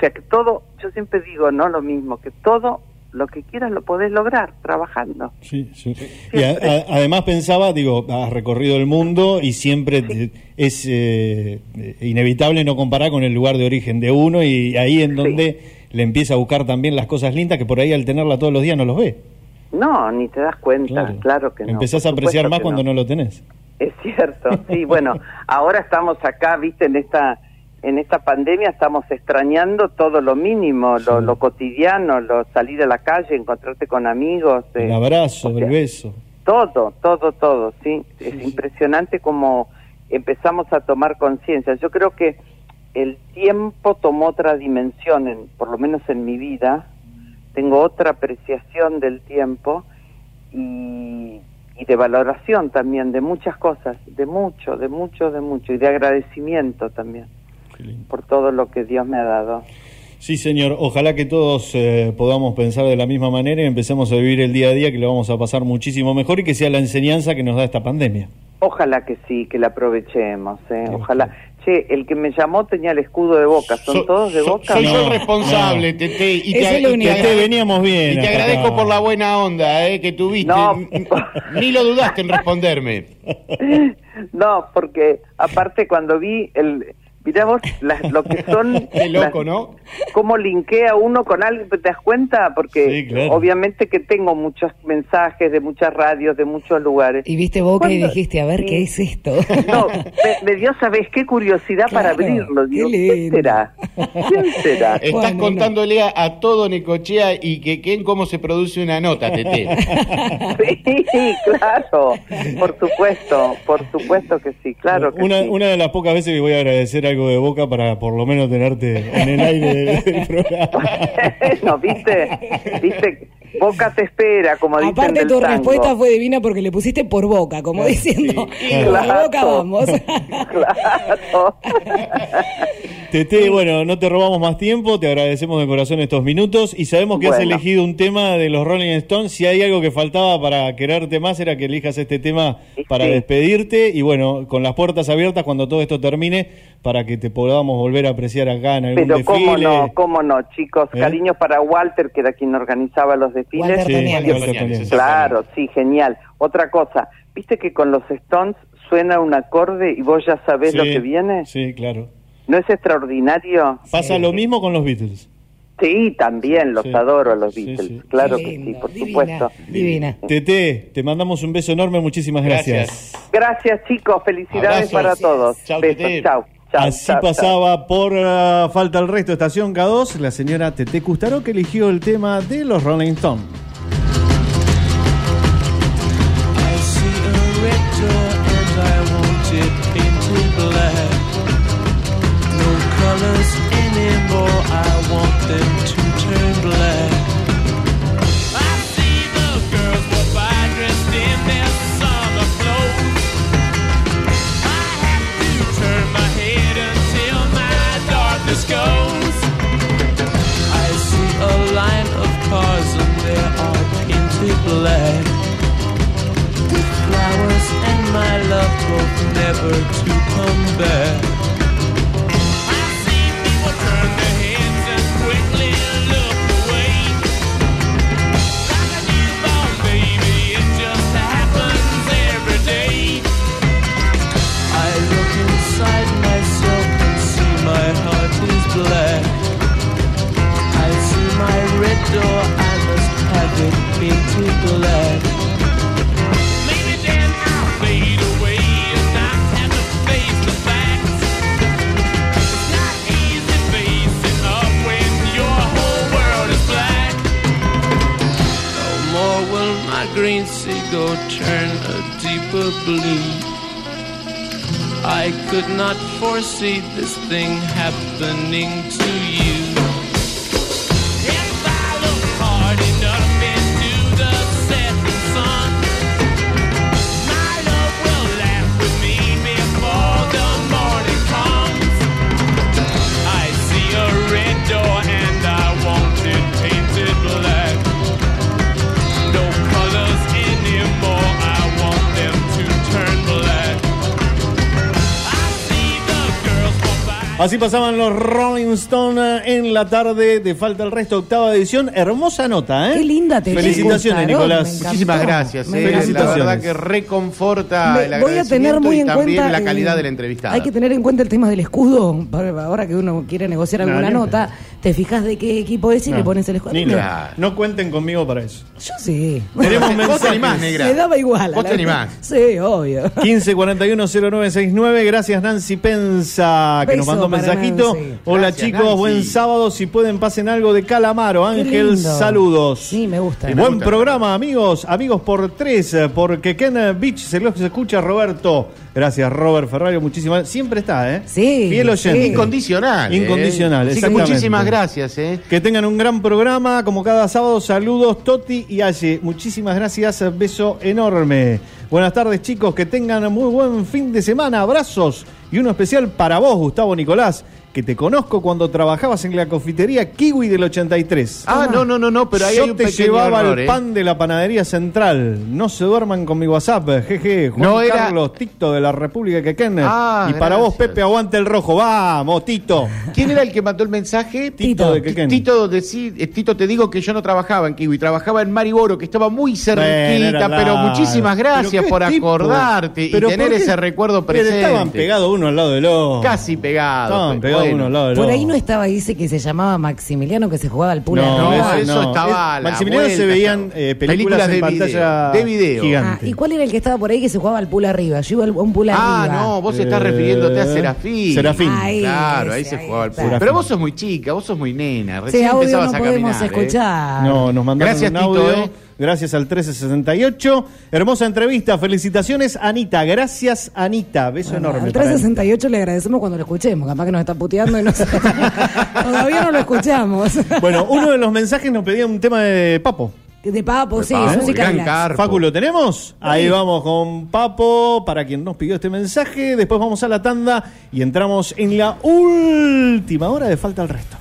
sea que todo, yo siempre digo, no lo mismo, que todo lo que quieras lo podés lograr trabajando. Sí, sí. Y a- a- además pensaba, digo, has recorrido el mundo y siempre es eh, inevitable no comparar con el lugar de origen de uno y ahí en donde le empieza a buscar también las cosas lindas que por ahí al tenerla todos los días no los ve. No, ni te das cuenta, claro, que no. Empezás a apreciar más cuando no. no lo tenés. Es cierto, sí, bueno, ahora estamos acá, viste, en esta en esta pandemia estamos extrañando todo lo mínimo, lo, lo cotidiano, lo salir a la calle, encontrarte con amigos, eh, El abrazo, o sea, el beso. todo, todo, todo, sí. Es impresionante como empezamos a tomar conciencia. Yo creo que el tiempo tomó otra dimensión, en, por lo menos en mi vida. Tengo otra apreciación del tiempo y, y de valoración también de muchas cosas, de mucho, de mucho, de mucho, y de agradecimiento también por todo lo que Dios me ha dado. Sí, señor. Ojalá que todos eh, podamos pensar de la misma manera y empecemos a vivir el día a día, que lo vamos a pasar muchísimo mejor y que sea la enseñanza que nos da esta pandemia. Ojalá que sí, que la aprovechemos. ¿eh? Ojalá. Che, el que me llamó tenía el escudo de Boca. ¿Son todos de Boca? Soy No. yo el responsable, Tete. Y Es el y único. agrade- Tete, veníamos bien Y te agradezco acá. por la buena onda eh, que tuviste. No. Ni lo dudaste en responderme. No, porque aparte cuando vi el... Mirá vos las- lo que son... Qué loco, las- ¿no? Cómo linkea uno con alguien, ¿te das cuenta? Porque Sí, claro. obviamente que tengo muchos mensajes de muchas radios, de muchos lugares. Y viste y ¿Cuándo? dijiste, a ver, ¿qué es esto? No, me, me dio, ¿sabes qué? Curiosidad para abrirlo. qué Digo, ¿quién será? ¿Quién será? Estás contándole a, a todo Necochea y que que en cómo se produce una nota, Tete. Sí, claro, por supuesto, por supuesto que sí, claro que Una, sí. una de las pocas veces que voy a agradecer algo de Boca para por lo menos tenerte en el aire del, del programa. no, viste, viste, Boca te espera, como dicen Aparte del tu tango. respuesta fue divina porque le pusiste por Boca, como diciendo, por claro. Boca vamos. Claro. Tete, bueno, no te robamos más tiempo, te agradecemos de corazón estos minutos y sabemos que has elegido un tema de los Rolling Stones. Si hay algo que faltaba para quererte más era que elijas este tema para Sí. despedirte y bueno, con las puertas abiertas cuando todo esto termine para que te podamos volver a apreciar acá en algún Pero desfile. cómo no, cómo no, chicos, ¿Eh? cariños para Walter, que era quien organizaba los desfiles. Walter Sí. Walter. Claro, sí, genial. Otra cosa, viste que con los Stones suena un acorde y vos ya sabés Sí, lo que viene. Sí, claro. ¿No es extraordinario? Pasa lo mismo con los Beatles. Sí, también los Sí. adoro a los Beatles, claro que sí, por divina, supuesto. Divina. Tete, te mandamos un beso enorme, muchísimas gracias. Gracias chicos, felicidades Abrazos. para todos. Chau, Besos, Tete. Chau. Así chau, chau. pasaba por ah, Falta el Resto, Estación K2, la señora Tete Custaro que eligió el tema de los Rolling Stones. I want my love both never to come back. I see people turn their heads and quickly look away. A newborn baby, it just happens every day. I look inside myself and see my heart is black. I see my red door, I must have it painted black. Green seagull turn a deeper blue. I could not foresee this thing happening to you. If I look hard enough Así pasaban los Rolling Stones en la tarde de Falta el Resto, octava edición. Hermosa nota, ¿eh? Qué linda te Felicitaciones, gustaron, Nicolás. Muchísimas gracias. Eh, encantó. la verdad que reconforta Me- el voy a tener muy y en también cuenta la calidad el- de la entrevistada. Hay que tener en cuenta el tema del escudo. Ahora que uno quiere negociar alguna nota, te fijas de qué equipo es y No, le pones el escudo. ni Mira, nada. No cuenten conmigo para eso. Yo sí. Tenemos Vos te mensajes. animás, negra. Me daba igual. Vos te animás. Sí, obvio. 15 41 0969. Gracias, Nancy Pensa, que nos mandó un mensajito. Nancy. Hola, Gracias, chicos. Nancy. Buen sábado. Si pueden, pasen algo de Calamaro. Ángel, saludos. Sí, me gusta. Me Buen gusta. programa, amigos. Amigos por tres, porque Ken Beach se lo escucha Roberto. Gracias, Robert Ferrario. Muchísimas Siempre está, ¿eh? Sí, Fiel oyente. sí. Incondicional. eh. Incondicional, Así que exactamente. muchísimas gracias, ¿eh? Que tengan un gran programa, como cada sábado. Saludos, Toti y Aye. Muchísimas gracias, beso enorme. Buenas tardes, chicos. Que tengan muy buen fin de semana. Abrazos. Y uno especial para vos, Gustavo Nicolás, que te conozco cuando trabajabas en la confitería Kiwi del 83. Ah, no, no, no, no, pero ahí Yo hay un te llevaba error, el ¿eh? pan de la panadería central. No se duerman con mi WhatsApp, jeje. Juan No era- Carlos Tito de la República Quequén. Ah, y para vos. Pepe, aguante el rojo. Vamos, Tito. ¿Quién era el que mandó el mensaje? Tito de Quequén. Tito, decí- eh, Tito, te digo que yo no trabajaba en Kiwi, trabajaba en Mariboro, que estaba muy cerquita, pero muchísimas gracias Pero por tipo. acordarte y Pero tener ese recuerdo Pero presente. Estaban pegados uno al lado del otro. Casi pegados. Estaban pero pegados bueno. uno al lado del Por ahí no estaba ese que se llamaba Maximiliano que se jugaba al pula No, arriba. ese eso estaba a la Maximiliano se veían eh, películas, Películas de pantalla video, de video. Ah, gigante. ¿Y cuál era el que estaba por ahí que se jugaba al pula arriba? Yo iba al- a un pula Ah, arriba. no, vos estás Eh, refiriéndote a Serafín. Serafín. Ahí, Claro, ahí ese, se ahí jugaba el está. Pero vos sos muy chica, vos sos muy nena. Sí, Recién audio empezabas no a podemos caminar. ¿eh? escuchar. No, nos mandaron Gracias, un Tito, audio. ¿eh? Gracias al 1368. Hermosa entrevista. Felicitaciones, Anita. Gracias, Anita. Beso enorme. Al para él. 368 le agradecemos cuando lo escuchemos. Capaz que nos está puteando y no. Todavía no lo escuchamos. Bueno, uno de los mensajes nos pedía un tema de Papo. De Papo, sí, Papo, música gran. Facu, ¿lo tenemos? Ahí vamos con Papo, para quien nos pidió este mensaje. Después vamos a la tanda y entramos en la última hora de Falta el Resto.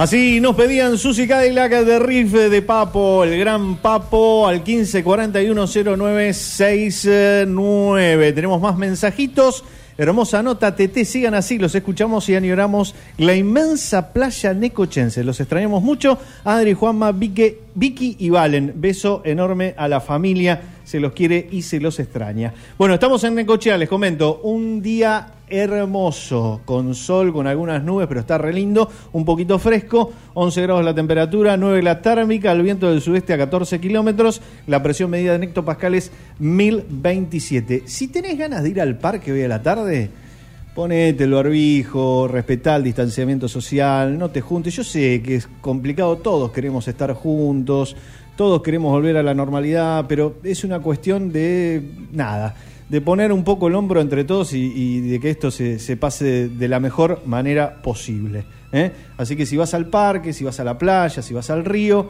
Así nos pedían Susi Cadillac de Riff de Papo, el gran Papo, al 15410969. Tenemos más mensajitos. Hermosa nota, TT, sigan así, los escuchamos y añoramos la inmensa playa necochense. Los extrañamos mucho. Adri, Juanma, Vicky, Vicky y Valen. Beso enorme a la familia. Se los quiere y se los extraña. Bueno, estamos en Necochea, les comento. Un día hermoso, con sol, con algunas nubes, pero está re lindo, un poquito fresco, 11 grados la temperatura, 9 la térmica, el viento del sudeste a 14 kilómetros, la presión medida en hectopascales 1027. Si tenés ganas de ir al parque hoy a la tarde, ponete el barbijo, respetá el distanciamiento social, no te juntes. Yo sé que es complicado, todos queremos estar juntos, todos queremos volver a la normalidad, pero es una cuestión de nada de poner un poco el hombro entre todos y, de que esto se, se pase de, de la mejor manera posible. ¿eh? Así que si vas al parque, si vas a la playa, si vas al río,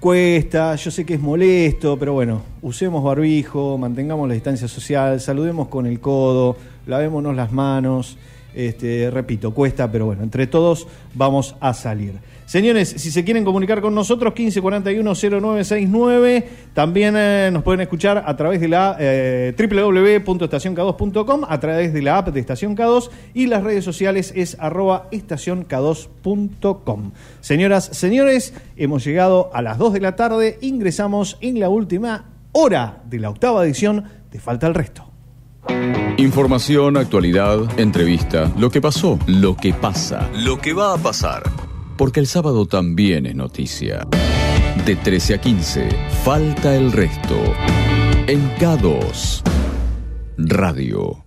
cuesta, yo sé que es molesto, pero bueno, usemos barbijo, mantengamos la distancia social, saludemos con el codo, lavémonos las manos. Este, repito, cuesta, pero bueno, entre todos vamos a salir. Señores, si se quieren comunicar con nosotros, 1541-0969. También eh, nos pueden escuchar a través de la eh, www.estacionk2.com, a través de la app de Estación K2 y las redes sociales es arroba estacionk2.com. Señoras, señores, hemos llegado a las 2 de la tarde, ingresamos en la última hora de la octava edición de Falta el Resto. Información, actualidad, entrevista, lo que pasó, lo que pasa, lo que va a pasar. Porque el sábado también es noticia. De 13 a 15, falta el resto. En K2, Radio.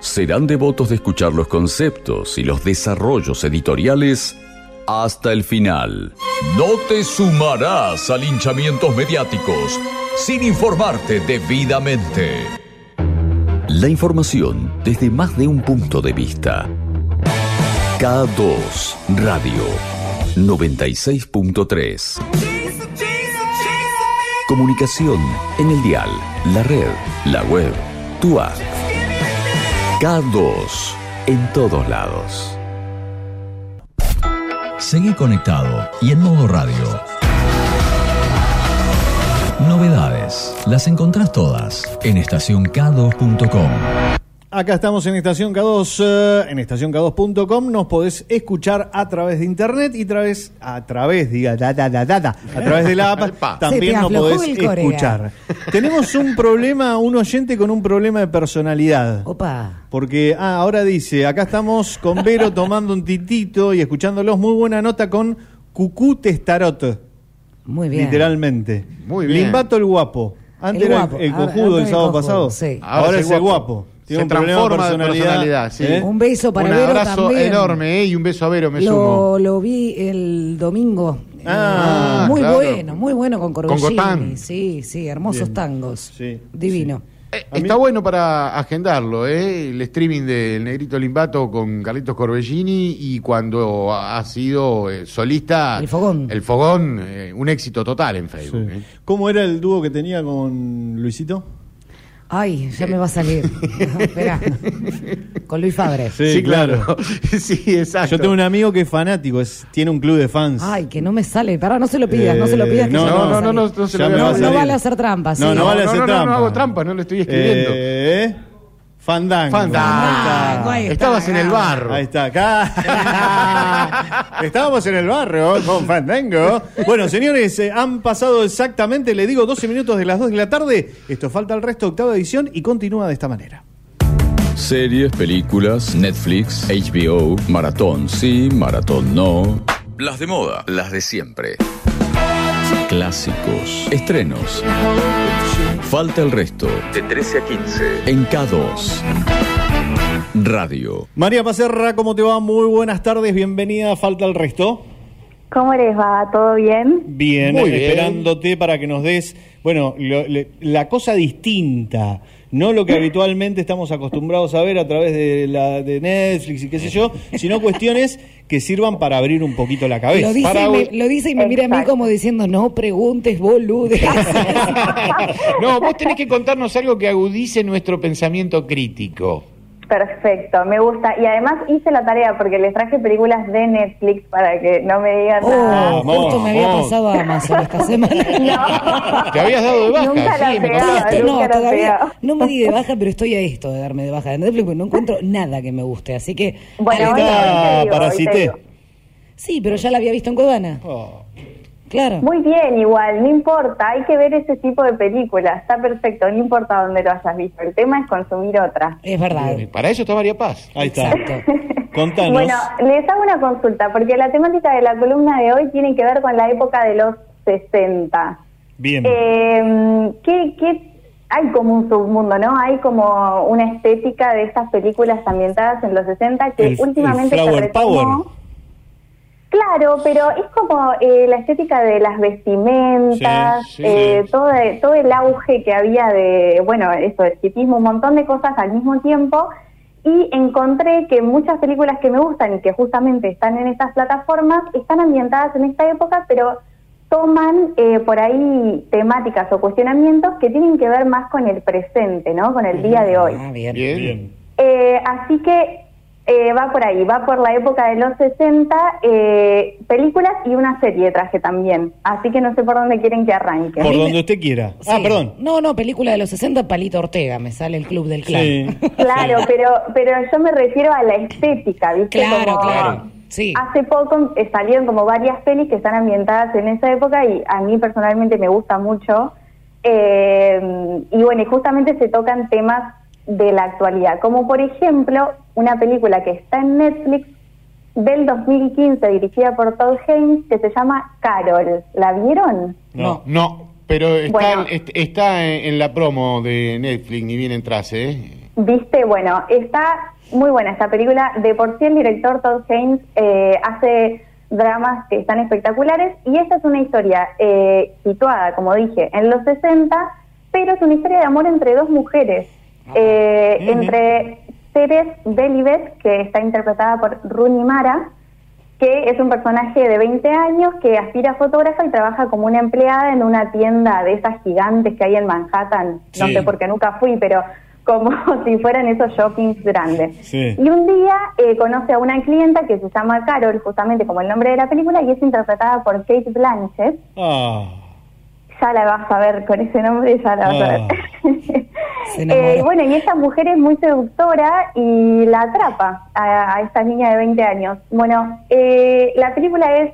Serán devotos de escuchar los conceptos y los desarrollos editoriales hasta el final. No te sumarás a linchamientos mediáticos sin informarte debidamente. La información desde más de un punto de vista. K2 Radio 96.3. Comunicación en el dial, la red, la web, tu app. K2 en todos lados. Seguí conectado y en modo radio. Novedades. Las encontrás todas en estacionk2.com. Acá estamos en Estación K2, eh, en estacionk2.com. Nos podés escuchar a través de internet y través, a través, diga, da, da, da, da, da, a través de la app también nos podés escuchar. Tenemos un problema, un oyente con un problema de personalidad. Opa. Porque, ah, ahora dice, acá estamos con Vero tomando un titito y escuchándolos. Muy buena nota con Cucú Testarot. Muy bien. Literalmente. Muy bien. Limbato el guapo. Antes El era guapo. el, el cojudo el el sábado cojudo, pasado. sí. Ahora, es el guapo. Tiene Se un transforma de personalidad. sí. ¿eh? Un beso para Un Vero abrazo también. enorme, ¿eh? Y un beso a Vero, me sumo. Lo, lo vi el domingo. Ah, Eh, muy claro. bueno, muy bueno con Corbucci. Gotán. Sí, sí, hermosos Bien. tangos. Sí, Divino. Eh, Está bueno para agendarlo, ¿eh? el streaming del Negrito Limbato con Carlitos Corbellini y cuando ha sido eh, solista. El Fogón. El Fogón, eh, un éxito total en Facebook. ¿eh? ¿Cómo era el dúo que tenía con Luisito? Ay, ya me va a salir. Espera. Con Luis Fabre. Sí, claro. sí, exacto. Yo tengo un amigo que es fanático, es, tiene un club de fans. Ay, que no me sale. Pará, no se lo pidas, no se lo pidas. que no, no, no, no, no se lo no, no vale hacer trampa. No, sí. no vale hacer no, no, trampa. no hago trampa, no lo estoy escribiendo. Eh, Fandango. Fandango. Ahí está. Estabas en el barro. Ahí está, acá. Estábamos en el barrio con Fandango. Bueno, señores, eh, han pasado exactamente, le digo, 12 minutos de las 2 de la tarde. Esto falta el resto, octava edición, y continúa de esta manera. Series, películas, Netflix, HBO, maratón sí, maratón no. Las de moda, las de siempre. Clásicos, estrenos. Falta el resto. De 13 a 15. En K2. Radio. María Pacerra, ¿cómo te va? Muy buenas tardes, bienvenida a Falta el resto. ¿Cómo les va? ¿Todo bien? Bien, Muy bien. esperándote para que nos des, bueno, lo- le- la cosa distinta, no lo que habitualmente estamos acostumbrados a ver a través de, la, de Netflix y qué sé yo, sino cuestiones que sirvan para abrir un poquito la cabeza. Lo dice, Para- y me, lo dice y me mira a mí como diciendo, no preguntes, bolude. No, vos tenés que contarnos algo que agudice nuestro pensamiento crítico. Perfecto, me gusta. Y además hice la tarea porque les traje películas de Netflix para que no me digan nada. Oh, justo me había pasado a Amazon esta semana. Te habías dado de baja. Nunca la sí, me pegaba, contaste. no, nunca la todavía pegaba. no me di de baja, pero estoy a esto de darme de baja de Netflix porque no encuentro nada que me guste. Así que. Bueno, Ahí bueno, está. ahorita Parasité. Sí, pero ya la había visto en Cuevana. Oh. Claro. Muy bien, igual, no importa, hay que ver ese tipo de películas, está perfecto, no importa dónde lo hayas visto, el tema es consumir otra. Es verdad. Para eso está María Paz. Ahí está. Exacto. Contanos. Bueno, les hago una consulta, porque la temática de la columna de hoy tiene que ver con la época de los 60. Bien. Eh, ¿qué, qué- hay como un submundo, ¿no? Hay como una estética de estas películas ambientadas en los 60 que El- el últimamente se retomó. power. Claro, pero es como eh, la estética de las vestimentas, Sí, sí, eh, sí. Todo, todo el auge que había de, bueno, eso, el hipismo, un montón de cosas al mismo tiempo. Y encontré que muchas películas que me gustan y que justamente están en estas plataformas están ambientadas en esta época, pero toman eh, por ahí temáticas o cuestionamientos que tienen que ver más con el presente, ¿no? Con el día de hoy. Ah, bien. Bien. Bien. Eh, así que eh, va por ahí, va por la época de los 60, eh, películas y una serie traje también. Así que no sé por dónde quieren que arranque. Por donde usted quiera. Ah, perdón. No, no, película de los 60, Palito Ortega, me sale el club del clan. Sí. Claro, pero pero yo me refiero a la estética, ¿viste? Claro, Como claro. Sí. Hace poco eh, salieron como varias pelis que están ambientadas en esa época y a mí personalmente me gusta mucho. Eh, y bueno, y justamente se tocan temas de la actualidad, como por ejemplo una película que está en Netflix del 2015 dirigida por Todd Haynes que se llama Carol. ¿La vieron? No. No, pero está, Bueno. est- está en, en la promo de Netflix, ni bien entrase, ¿eh? Viste, bueno, está muy buena esta película. De por sí el director Todd Haynes eh, hace dramas que están espectaculares y esta es una historia eh, situada, como dije, en los 60, pero es una historia de amor entre dos mujeres, eh, Ujú. entre Ceres Belibet, que está interpretada por Rooney Mara, que es un personaje de 20 años que aspira a fotógrafa y trabaja como una empleada en una tienda de esas gigantes que hay en Manhattan. No Sí. sé por qué nunca fui, pero como si fueran esos shoppings grandes. Sí. Y un día eh, conoce a una clienta que se llama Carol, justamente como el nombre de la película, y es interpretada por Kate Blanchett. Ah. Ya la vas a ver con ese nombre, ya la vas a ver. Eh, bueno, y esta mujer es muy seductora y la atrapa a, a esta niña de 20 años. Bueno, eh, la película es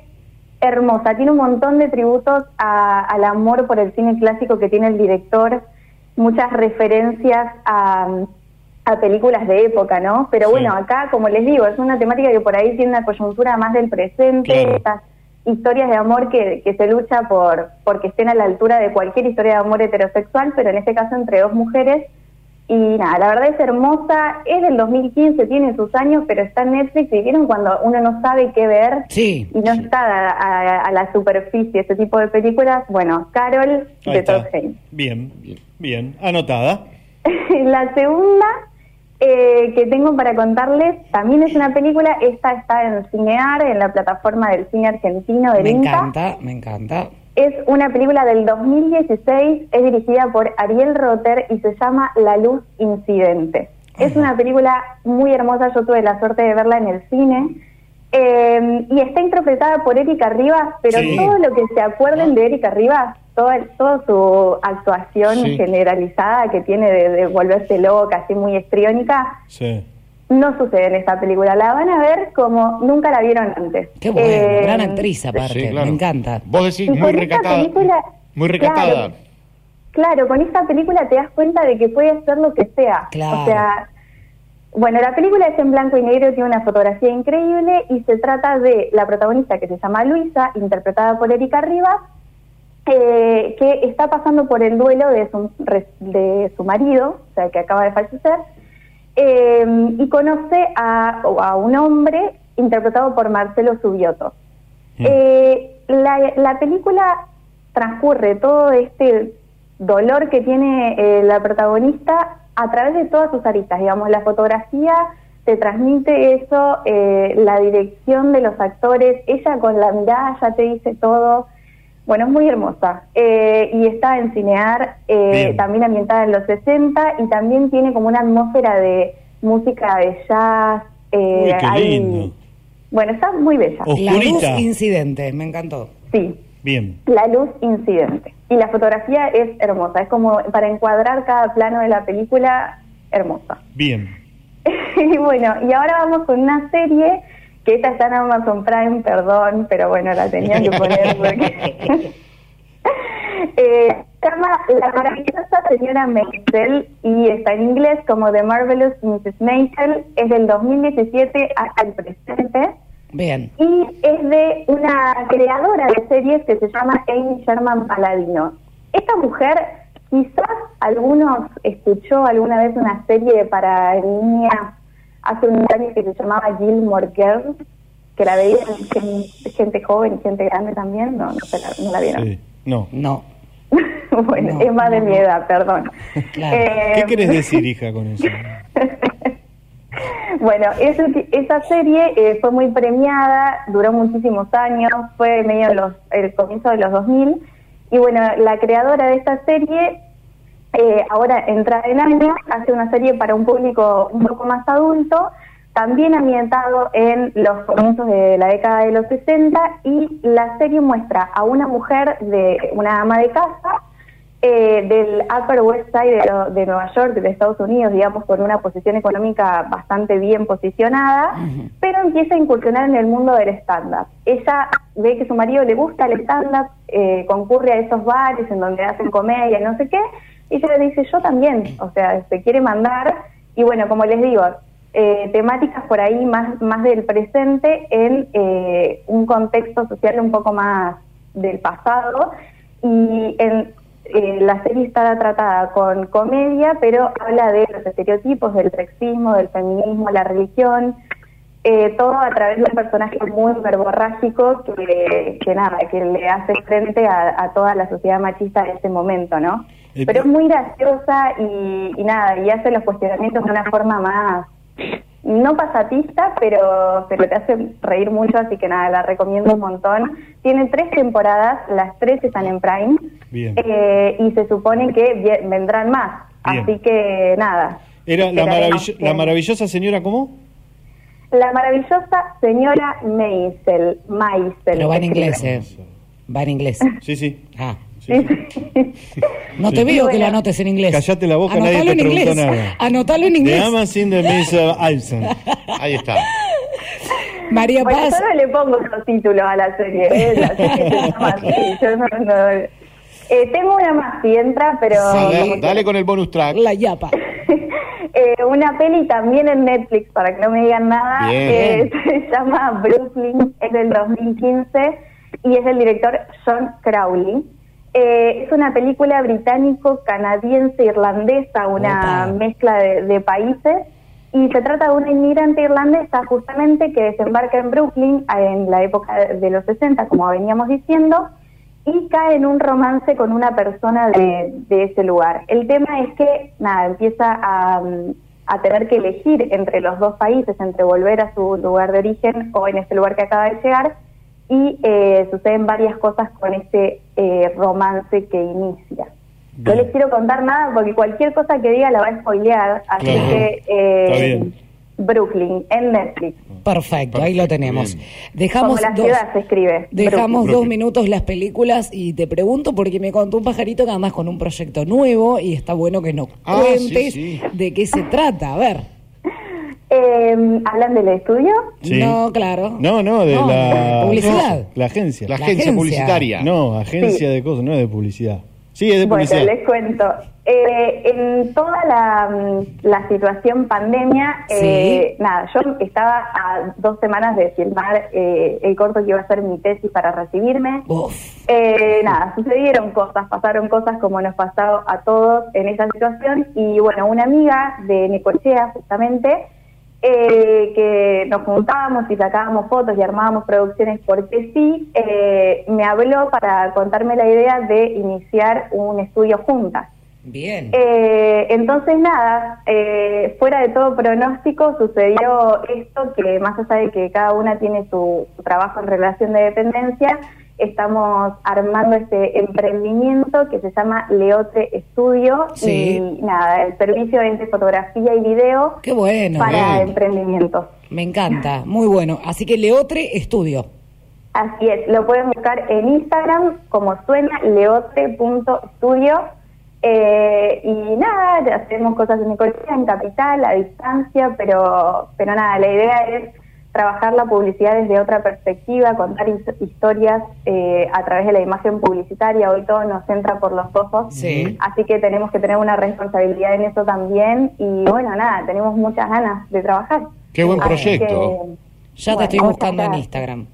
hermosa, tiene un montón de tributos a- al amor por el cine clásico que tiene el director, muchas referencias a, a películas de época, ¿no? Pero Sí. bueno, acá, como les digo, es una temática que por ahí tiene una coyuntura más del presente, Claro. estas historias de amor que, que se lucha por porque estén a la altura de cualquier historia de amor heterosexual, pero en este caso entre dos mujeres. Y nada, la verdad es hermosa, es del 2015, tiene sus años, pero está en Netflix y vieron cuando uno no sabe qué ver Sí. y no está a, a- a la superficie ese tipo de películas. Bueno, Carol Ahí de. Todd. Bien. Bien. Anotada. La segunda eh, que tengo para contarles también es una película, esta está en Cinear, en la plataforma del cine argentino del Me encanta, me encanta. Es una película del 2016, es dirigida por Ariel Rotter y se llama La Luz Incidente. Es una película muy hermosa, yo tuve la suerte de verla en el cine. Eh, y está interpretada por Erika Rivas, pero Sí. todo lo que se acuerden de Erika Rivas, toda, toda su actuación Sí. generalizada que tiene de, de volverse loca, así muy estriónica, Sí. no sucede en esta película. La van a ver como nunca la vieron antes. Qué bueno, Eh, gran actriz aparte, Sí, claro. me encanta. Vos decís muy recatada. película- Muy recatada. Claro, claro, con esta película te das cuenta de que puede hacer lo que sea. Claro. O sea, bueno, la película es en blanco y negro, tiene una fotografía increíble y se trata de la protagonista que se llama Luisa, interpretada por Erika Rivas, eh, que está pasando por el duelo de su, re- de su marido, o sea, que acaba de fallecer, eh, y conoce a, a un hombre interpretado por Marcelo Subioto. Eh, la, la película transcurre todo este dolor que tiene eh, la protagonista a través de todas sus aristas. Digamos, la fotografía te transmite eso, eh, la dirección de los actores, ella con la mirada ya te dice todo. Bueno, es muy hermosa. Eh, y está en Cinear, eh, también ambientada en los 60 y también tiene como una atmósfera de, música de jazz. eh, Uy, qué hay- lindo. Bueno, está muy bella. La luz Oscurita. incidente, me encantó. Sí, Bien. la luz incidente. Y la fotografía es hermosa, es como para encuadrar cada plano de la película, hermosa. Bien. y bueno, y ahora vamos con una serie que esta está en Amazon Prime, perdón, pero bueno, la tenía que poner porque... Eh, se llama La maravillosa señora Maisel y está en inglés como The Marvelous Mrs. Maisel. Es del 2017 hasta el presente Bien. y es de una creadora de series que se llama Amy Sherman Paladino. Esta mujer, quizás algunos escuchó alguna vez una serie para niñas hace unos años que se llamaba Gilmore Girls, que la veían gen- gente joven y gente grande también, no, no, se la, no la vieron. Sí. No. No. bueno, es más de mi edad, perdón. Eh, ¿Qué querés decir, hija, con eso? Bueno, esa serie eh, fue muy premiada, duró muchísimos años, fue medio los, el comienzo de los 2000. Y bueno, la creadora de esta serie, eh, ahora entra en años, hace una serie para un público un poco más adulto, también ambientado en los comienzos de la década de los 60. Y la serie muestra a una mujer, de una ama de casa, eh, del Upper West Side de, lo- de Nueva York, de Estados Unidos, digamos, con una posición económica bastante bien posicionada, pero empieza a incursionar en el mundo del stand-up. Ella ve que su marido le gusta el stand-up, eh, concurre a esos bares en donde hacen comedia y no sé qué, y ella le dice, yo también, o sea, se quiere mandar, y bueno, como les digo, eh, temáticas por ahí más, más del presente en eh, un contexto social un poco más del pasado, y en, eh, la serie está tratada con comedia, pero habla de los estereotipos, del sexismo, del feminismo, la religión, eh, todo a través de un personaje muy verborrágico que, que nada, que le hace frente a, a toda la sociedad machista de ese momento, ¿no? Eh, Pero es muy graciosa y, y nada, y hace los cuestionamientos de una forma más, no pasatista, pero, pero te hace reír mucho, así que nada, la recomiendo un montón. Tiene tres temporadas, las tres están en Prime, Bien. eh, y se supone que vendrán más, Bien. así que nada. Era la, maravillo- la maravillosa señora, ¿cómo? La maravillosa señora Maisel. Maisel. Pero va en inglés, eh. Va en inglés. Sí, sí. Ah. No te veo que lo anotes en inglés. Callate la boca, Anotalo nadie te en preguntó inglés. nada. Anotalo en De inglés. Amazon de Miss Alson. Ahí está. María Bueno, Paz. yo no le pongo esos títulos a la serie. ¿eh? La serie se llama así, yo no- no- Eh, tengo una más si entra, pero Dale, dale con el bonus track. La yapa. eh, una peli también en Netflix, para que no me digan nada, Bien. eh, se llama Brooklyn, es del 2015 y es del director John Crowley. Eh, es una película británico-canadiense-irlandesa, una Opa. mezcla de, de países, y se trata de una inmigrante irlandesa justamente que desembarca en Brooklyn en la época de los 60, como veníamos diciendo, y cae en un romance con una persona de, de ese lugar. El tema es que, nada, empieza a, mm, a tener que elegir entre los dos países, entre volver a su lugar de origen o en este lugar que acaba de llegar, y eh, suceden varias cosas con este eh, romance que inicia. No les quiero contar nada porque cualquier cosa que diga la va a spoilear, así Claro. que eh, Está bien. Brooklyn, en Netflix. Perfecto, ahí lo tenemos. Dejamos la dos, ciudad se escribe. dejamos Brooklyn. dos minutos las películas y te pregunto porque me contó un pajarito que andas con un proyecto nuevo y está bueno que nos Ah, cuentes sí, sí. de qué se trata. A ver. Eh, ¿Hablan del estudio? Sí. No, claro. No, no, de No, la publicidad. La agencia. La, La agencia, agencia. publicitaria. No, agencia Sí. de cosas, no es de publicidad. Sí, es de Bueno, publicidad. les cuento. Eh, en toda la, la situación pandemia, eh, nada, yo estaba a dos semanas de filmar eh, el corto que iba a ser mi tesis para recibirme. Uf. Eh, nada, sucedieron cosas, pasaron cosas como nos pasó a todos en esa situación y bueno, una amiga de Necochea justamente, eh, que nos juntábamos y sacábamos fotos y armábamos producciones porque sí, eh, me habló para contarme la idea de iniciar un estudio juntas. Bien. Eh, entonces, nada, eh, fuera de todo pronóstico, sucedió esto que más allá de que cada una tiene su, su trabajo en relación de dependencia, estamos armando este emprendimiento que se llama Leotre Estudio Sí. y nada, el servicio es de fotografía y video Qué bueno. para bien. emprendimientos. Me encanta, muy bueno. Así que Leotre Estudio. Así es, lo pueden buscar en Instagram como suena leotre.studio. Eh, y nada, hacemos cosas en Necochea, en Capital, a distancia, pero, pero nada, la idea es trabajar la publicidad desde otra perspectiva, contar his- historias eh, a través de la imagen publicitaria. Hoy todo nos entra por los ojos, Sí. así que tenemos que tener una responsabilidad en eso también. Y bueno, nada, tenemos muchas ganas de trabajar. Qué buen proyecto. que, Ya bueno, te estoy buscando en. Instagram.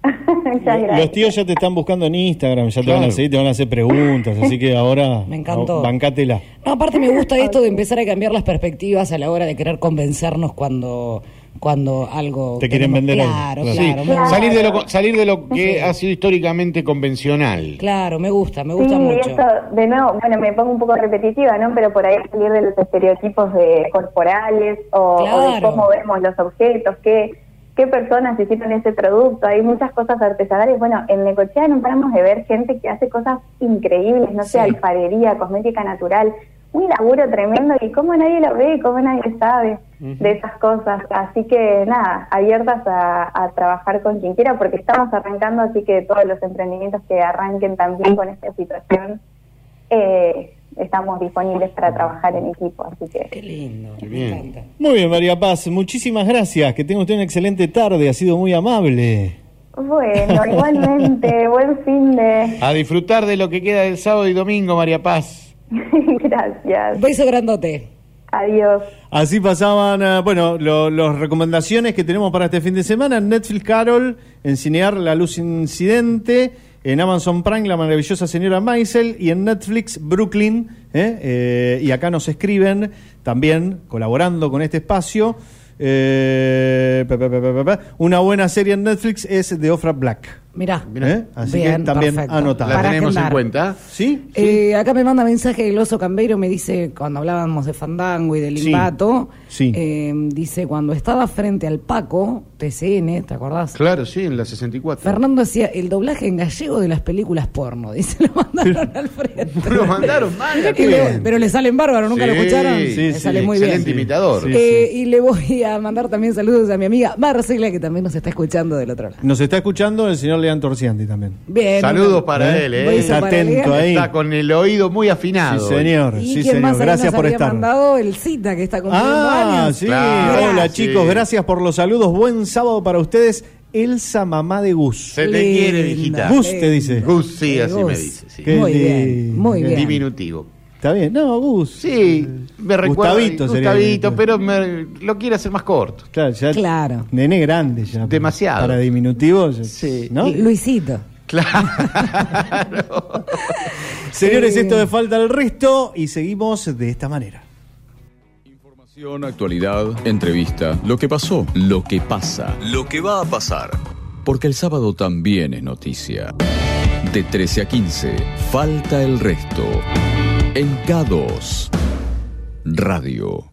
Muchas gracias. Los tíos ya te están buscando en Instagram, ya te van a seguir, te van a hacer preguntas, así que ahora Me encantó. bancátela. No, aparte me gusta esto de empezar a cambiar las perspectivas a la hora de querer convencernos cuando, cuando algo... Te quieren tenemos- vender algo, Claro. Sí, salir de lo salir de lo que Sí. ha sido históricamente convencional. Claro, me gusta, me gusta sí, mucho. eso, de nuevo, bueno, me pongo un poco repetitiva, ¿no? Pero por ahí salir de los estereotipos de corporales o, o de cómo vemos los objetos, qué, qué personas hicieron ese producto. Hay muchas cosas artesanales. Bueno, en Necochea no paramos de ver gente que hace cosas increíbles, no sé, Sí. alfarería, cosmética natural. Un laburo tremendo y cómo nadie lo ve y cómo nadie sabe de esas cosas. Así que nada, abiertas a, a trabajar con quien quiera porque estamos arrancando, así que todos los emprendimientos que arranquen también con esta situación, eh, estamos disponibles para trabajar en equipo. Así que Qué lindo, me bien. encanta. Muy bien, María Paz, muchísimas gracias. Que tenga usted una excelente tarde, ha sido muy amable. bueno, igualmente, buen fin de... A disfrutar de lo que queda del sábado y domingo, María Paz. Gracias. Beso grandote. Adiós. Así pasaban, eh, bueno, lo- las recomendaciones que tenemos para este fin de semana. En Netflix Carol, en Cinear La Luz Incidente, en Amazon Prime La Maravillosa Señora Maisel y en Netflix Brooklyn. ¿eh? Eh, y acá nos escriben también, colaborando con este espacio. eh, una buena serie en Netflix es The Ofra Black. Mirá. ¿eh? Así Bien, que también perfecto. La Para tenemos en cuenta. ¿Sí? Eh, acá me manda mensaje el oso Cambeiro, me dice, cuando hablábamos de Fandango y de Sí, Limbato, sí. eh, dice, cuando estaba frente al Paco, TCN, ¿te acordás? Claro, sí, en la 64. Fernando hacía el doblaje en gallego de las películas porno, dice, lo mandaron al frente. Lo mandaron mal. Y le- pero le salen bárbaro, ¿nunca lo Sí, escucharon? sí, le sí, sale muy bien. excelente imitador. Sí, Eh, Y le voy a mandar también saludos a mi amiga Marcela, que también nos está escuchando del otro lado. Nos está escuchando el señor Torcianti también. Bien. Saludos una- para ¿Eh? él, ¿eh? Está para atento ahí. Está con el oído muy afinado. Sí, señor. ¿Y Sí, señor. más Gracias nos por estar. mandado el cita que está cumpliendo Ah, años? sí. Claro. Hola, Sí. chicos. Gracias por los saludos. Buen sábado para ustedes. Elsa, mamá de Gus. Se te Linda. quiere, hijita. Gus te dice. Gus, sí, así Gus. me dice. Sí. Muy bien, muy bien. Diminutivo. ¿Está bien? No, Gus. Sí, me recuerda. Gustavito sería. Gustavito, pero me- lo quiere hacer más corto. Claro, ya Claro. Nene grande ya. Demasiado. Para diminutivo. ya- Sí. ¿No? Luisito. Claro. Señores, Eh. esto de falta el resto y seguimos de esta manera. Información, actualidad, entrevista, lo que pasó, lo que pasa, lo que va a pasar. Porque el sábado también es noticia. De 13 a 15, falta el resto. En K2, Radio.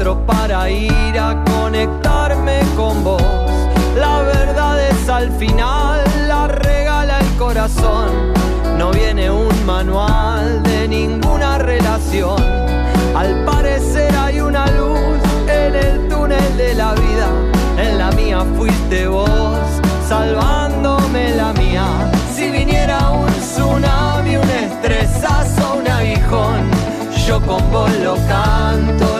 Para ir a conectarme con vos. La verdad es al final, la regala el corazón. No viene un manual de ninguna relación. Al parecer hay una luz en el túnel de la vida. En la mía fuiste vos, salvándome la mía. Si viniera un tsunami, un estresazo, un aguijón, yo con vos lo canto,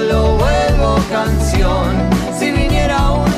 canción. Si viniera un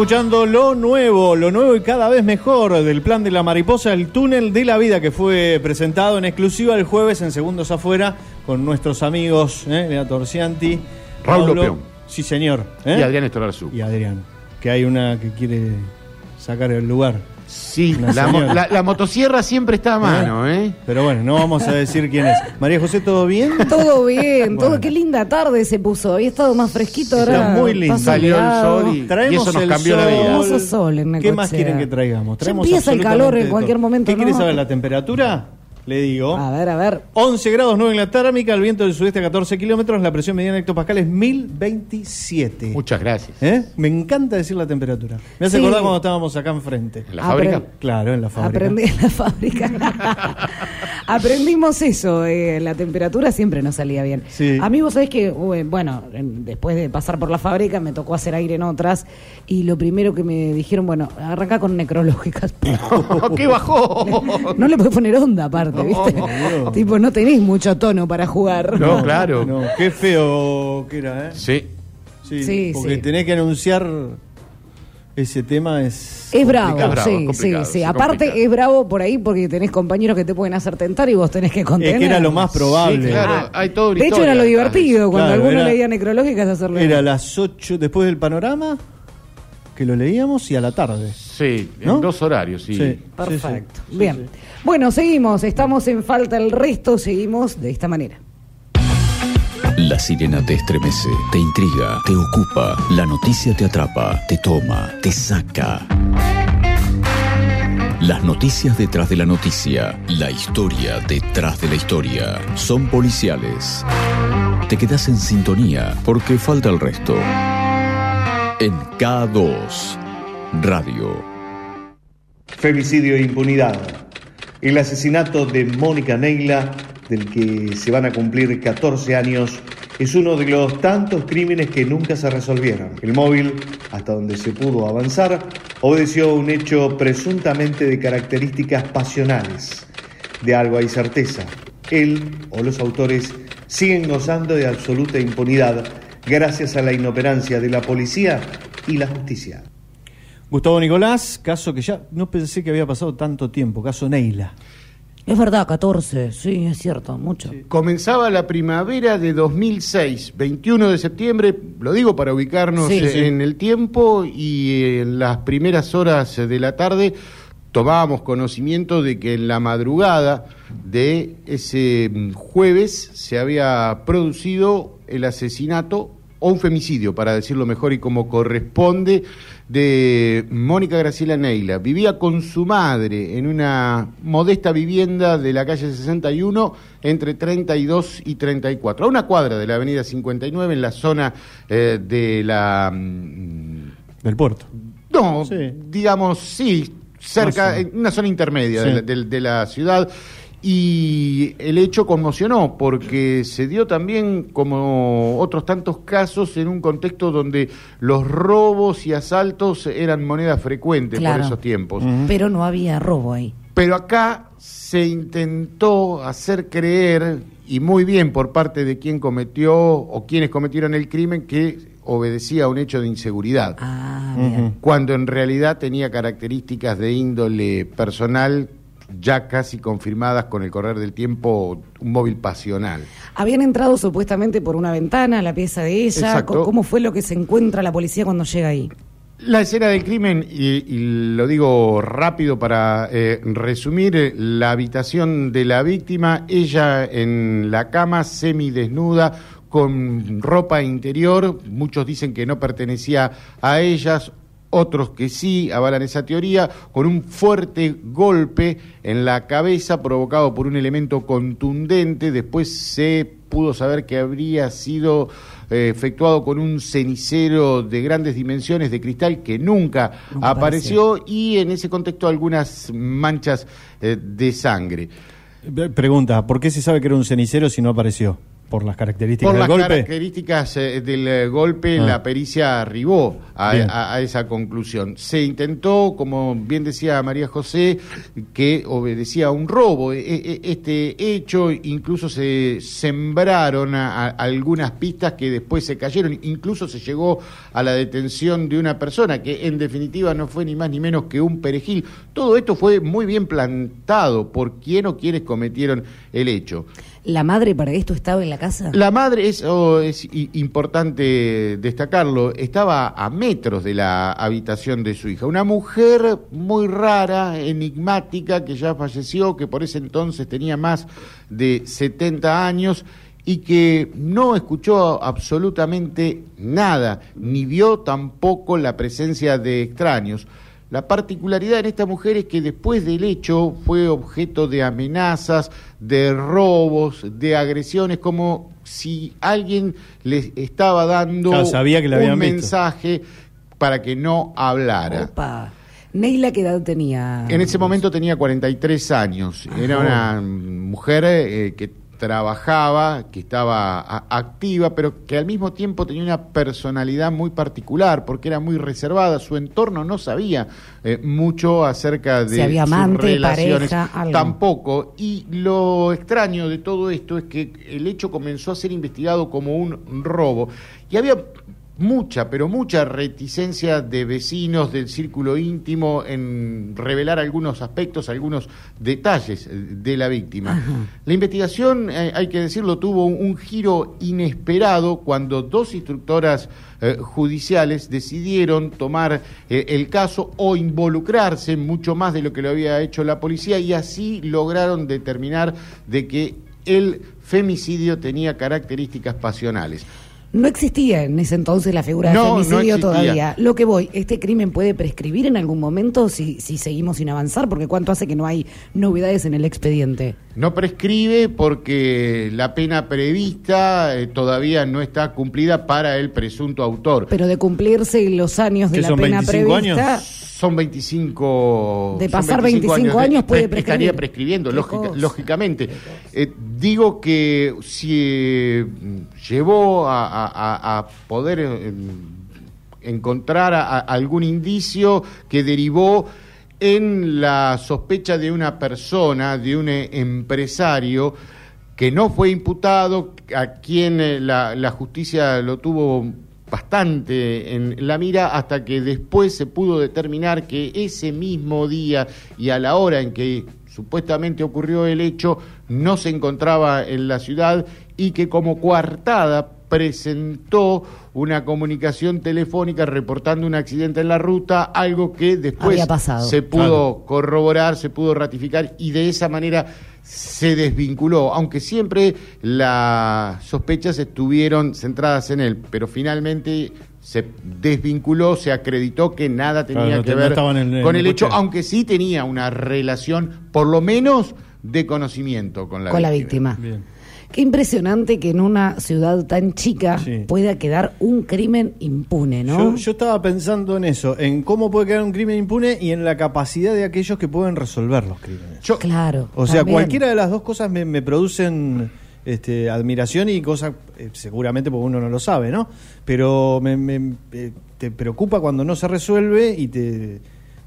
escuchando lo nuevo, lo nuevo y cada vez mejor del plan de la mariposa, el túnel de la vida que fue presentado en exclusiva el jueves en Segundos Afuera con nuestros amigos ¿eh? Lea Torcianti, Raúl Pablo- Lopeón. Sí, señor. ¿eh? Y Adrián Estorarzú. Y Adrián, que hay una que quiere sacar el lugar. Sí, la, la- la motosierra siempre está a mano, ¿eh? Pero bueno, no vamos a decir quién es. María José, ¿todo bien? Todo bien, Bueno. todo qué linda tarde se puso. Había estado más fresquito ahora. Está muy lindo. Salió el sol y- Traemos eso nos el cambió la sol. vida. Hermoso sol en ¿Qué más quieren que traigamos? Traemos empieza el calor en cualquier momento, ¿Qué quiere ¿no? saber la temperatura? Le digo. A ver, a ver. 11 grados 9 en la térmica, el viento del sudeste a 14 kilómetros, la presión mediana hectopascal es 1027. Muchas gracias. ¿Eh? Me encanta decir la temperatura. Me hace Sí. acordar cuando estábamos acá enfrente. ¿En la Apre- fábrica? Claro, en la fábrica. Aprendí en la fábrica. Aprendimos eso, eh, la temperatura siempre nos salía bien. Sí. A mí vos sabés que, ué, bueno, en- después de pasar por la fábrica me tocó hacer aire en otras y lo primero que me dijeron, bueno, arranca con necrológicas. ¡Qué bajó! No le puedes poner onda aparte, ¿viste? no. tipo, no tenés mucho tono para jugar. No, claro. No, qué feo que era, ¿eh? Sí. Sí, Sí, porque sí. tenés que anunciar ese tema es. Es bravo, bravo, sí, sí, sí. Aparte complicado. es bravo por ahí porque tenés compañeros que te pueden hacer tentar y vos tenés que contener. Es que era lo más probable. Sí, claro, hay una De hecho era lo divertido, eso. cuando Claro, alguno era- leía necrológicas hacerlo. Era a las 8 después del panorama que lo leíamos y a la tarde. Sí, en ¿No? dos horarios, sí. Sí. Perfecto. sí, sí. Bien. Bueno, seguimos. Estamos en falta el resto. Seguimos de esta manera. La sirena te estremece, te intriga, te ocupa. La noticia te atrapa, te toma, te saca. Las noticias detrás de la noticia, la historia detrás de la historia, son policiales. Te quedas en sintonía porque falta el resto. En K2 Radio. Femicidio e impunidad. El asesinato de Mónica Neila, del que se van a cumplir 14 años, es uno de los tantos crímenes que nunca se resolvieron. El móvil, hasta donde se pudo avanzar, obedeció a un hecho presuntamente de características pasionales. De algo hay certeza. Él o los autores siguen gozando de absoluta impunidad gracias a la inoperancia de la policía y la justicia. Gustavo Nicolás, caso que ya no pensé que había pasado tanto tiempo, caso Neila. Es verdad, 14. Sí, es cierto, mucho. Comenzaba la primavera de 2006, 21 de septiembre, lo digo para ubicarnos Sí, sí. en el tiempo y en las primeras horas de la tarde tomábamos conocimiento de que en la madrugada de ese jueves se había producido el asesinato o un femicidio, para decirlo mejor y como corresponde, de Mónica Graciela Neila. Vivía con su madre en una modesta vivienda de la calle 61 entre 32 y 34, a una cuadra de la avenida 59 en la zona eh, de la... mm, Del puerto. no, Sí. digamos, sí, cerca, en una zona intermedia Sí. de, la, de- de la ciudad. Y el hecho conmocionó porque se dio también, como otros tantos casos, en un contexto donde los robos y asaltos eran moneda frecuente Claro. por esos tiempos. Pero no había robo ahí. Pero acá se intentó hacer creer, y muy bien por parte de quien cometió o quienes cometieron el crimen, que obedecía a un hecho de inseguridad. Ah, Ujú. Cuando en realidad tenía características de índole personal ya casi confirmadas con el correr del tiempo, un móvil pasional. Habían entrado supuestamente por una ventana a la pieza de ella. Exacto. ¿Cómo fue lo que se encuentra la policía cuando llega ahí? La escena del crimen, y, y lo digo rápido para eh, resumir, eh, la habitación de la víctima, ella en la cama semidesnuda, con ropa interior, muchos dicen que no pertenecía a ellas, otros que sí avalan esa teoría, con un fuerte golpe en la cabeza provocado por un elemento contundente, después se pudo saber que habría sido eh, efectuado con un cenicero de grandes dimensiones de cristal que nunca, apareció y en ese contexto algunas manchas eh, de sangre. Ve- Pregunta, ¿por qué se sabe que era un cenicero si no apareció? ¿Por las características Por del las golpe? características eh, del eh, golpe, Ah. la pericia arribó a, Bien. a- a esa conclusión. Se intentó, como bien decía María José, que obedecía a un robo. E- e- Este hecho incluso se sembraron a- a- algunas pistas que después se cayeron. Incluso se llegó a la detención de una persona que en definitiva no fue ni más ni menos que un perejil. Todo esto fue muy bien plantado por quien o quienes cometieron el hecho. ¿La madre para esto estaba en la casa? La madre, eso es i- importante destacarlo, estaba a metros de la habitación de su hija. Una mujer muy rara, enigmática, que ya falleció, que por ese entonces tenía más de 70 años y que no escuchó absolutamente nada, ni vio tampoco la presencia de extraños. La particularidad en esta mujer es que después del hecho fue objeto de amenazas, de robos, de agresiones, como si alguien les estaba dando Claro, sabía que la un visto. mensaje para que no hablara. Opa. Neila, ¿qué edad tenía? En ese momento tenía 43 años. Era una mujer eh, que trabajaba, que estaba a- activa, pero que al mismo tiempo tenía una personalidad muy particular, porque era muy reservada. Su entorno no sabía eh, mucho acerca de Si había sus amante, relaciones. pareja, algo. Tampoco. Y lo extraño de todo esto es que el hecho comenzó a ser investigado como un robo. Y había mucha, pero mucha reticencia de vecinos del círculo íntimo en revelar algunos aspectos, algunos detalles eh, de la víctima. La investigación, eh, hay que decirlo, tuvo un, un giro inesperado cuando dos instructoras eh, judiciales decidieron tomar eh, el caso o involucrarse mucho más de lo que lo había hecho la policía y así lograron determinar de que el femicidio tenía características pasionales. No existía en ese entonces la figura No, de no femicidio existía. todavía. Lo que voy, ¿este crimen puede prescribir en algún momento si, si seguimos sin avanzar? Porque ¿cuánto hace que no hay novedades en el expediente? No prescribe porque la pena prevista eh, todavía no está cumplida para el presunto autor. Pero de cumplirse los años de ¿Qué la son, pena 25 prevista, años? Son 25. De pasar 25 años puede prescribir. Estaría prescribiendo, lógica- lógicamente. Eh, digo que si eh, llevó a, a- a- poder eh, encontrar algún indicio que derivó en la sospecha de una persona, de un eh, empresario, que no fue imputado, a quien eh, la, la justicia lo tuvo bastante en la mira hasta que después se pudo determinar que ese mismo día y a la hora en que supuestamente ocurrió el hecho no se encontraba en la ciudad y que como coartada presentó una comunicación telefónica reportando un accidente en la ruta, algo que después se pudo corroborar, se pudo ratificar y de esa manera se desvinculó, aunque siempre las sospechas estuvieron centradas en él, pero finalmente se desvinculó, se acreditó que nada tenía Claro, no que no ver estaban en el- con en el el hecho, coche. aunque sí tenía una relación, por lo menos, de conocimiento con la con la víctima. víctima. Qué impresionante que en una ciudad tan chica Sí. pueda quedar un crimen impune, ¿no? Yo, yo estaba pensando en eso, en cómo puede quedar un crimen impune y en la capacidad de aquellos que pueden resolver los crímenes. claro. O sea, también. cualquiera de las dos cosas me, me producen este, admiración y cosas, eh, seguramente porque uno no lo sabe, ¿no? Pero me, me- eh, te preocupa cuando no se resuelve y te,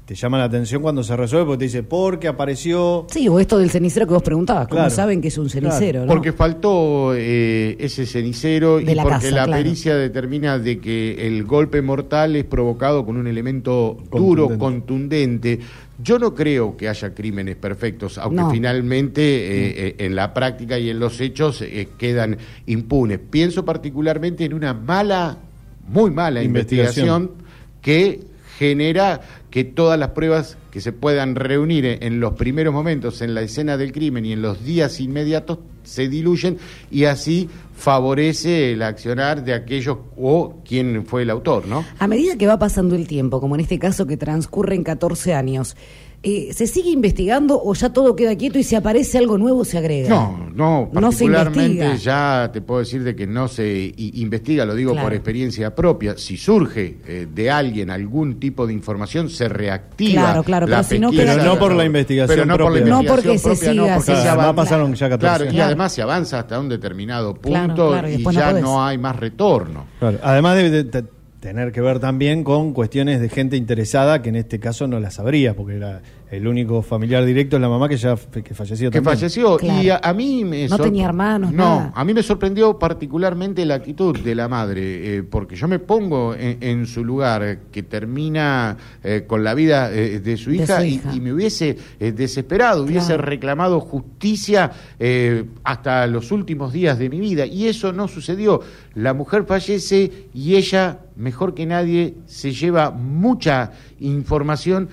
te llama la atención cuando se resuelve porque te dice, ¿por qué apareció? Sí, o esto del cenicero que vos preguntabas, ¿cómo Claro. saben que es un cenicero? ¿no? Porque faltó eh, ese cenicero De y la porque casa, la claro. pericia determina de que el golpe mortal es provocado con un elemento duro, contundente. Yo no creo que haya crímenes perfectos, aunque No. finalmente eh, eh, en la práctica y en los hechos eh, quedan impunes. Pienso particularmente en una mala, muy mala Investigación. investigación que genera que todas las pruebas que se puedan reunir en, los primeros momentos en la escena del crimen y en los días inmediatos se diluyen y así favorece el accionar de aquellos o quien fue el autor, ¿no? A medida que va pasando el tiempo, como en este caso que transcurren 14 años, eh, ¿se sigue investigando o ya todo queda quieto y si aparece algo nuevo se agrega? No, no, No se particularmente ya te puedo decir de que no se investiga, lo digo Claro. por experiencia propia. Si surge eh, de alguien algún tipo de información, se reactiva. Claro, claro, la pero si no pesquisa. Pero no por la investigación Pero no por la propia. No investigación porque se siga no, porque así. se avanza. pasaron ya 14 Claro, y además se avanza hasta un determinado punto Claro, claro, y y, después no ya no hay más retorno. Claro, Además debe de- de tener que ver también con cuestiones de gente interesada que en este caso no la sabría, porque era el único familiar directo es la mamá que ya que falleció que también. falleció Claro. y a, a mí me No sor- tenía hermanos, no nada. a mí me sorprendió particularmente la actitud de la madre eh, porque yo me pongo en, en su lugar que termina eh, con la vida eh, de su De hija, su y- hija. Y, me hubiese eh, desesperado hubiese Claro. reclamado justicia eh, hasta los últimos días de mi vida y eso no sucedió la mujer fallece y ella mejor que nadie se lleva mucha información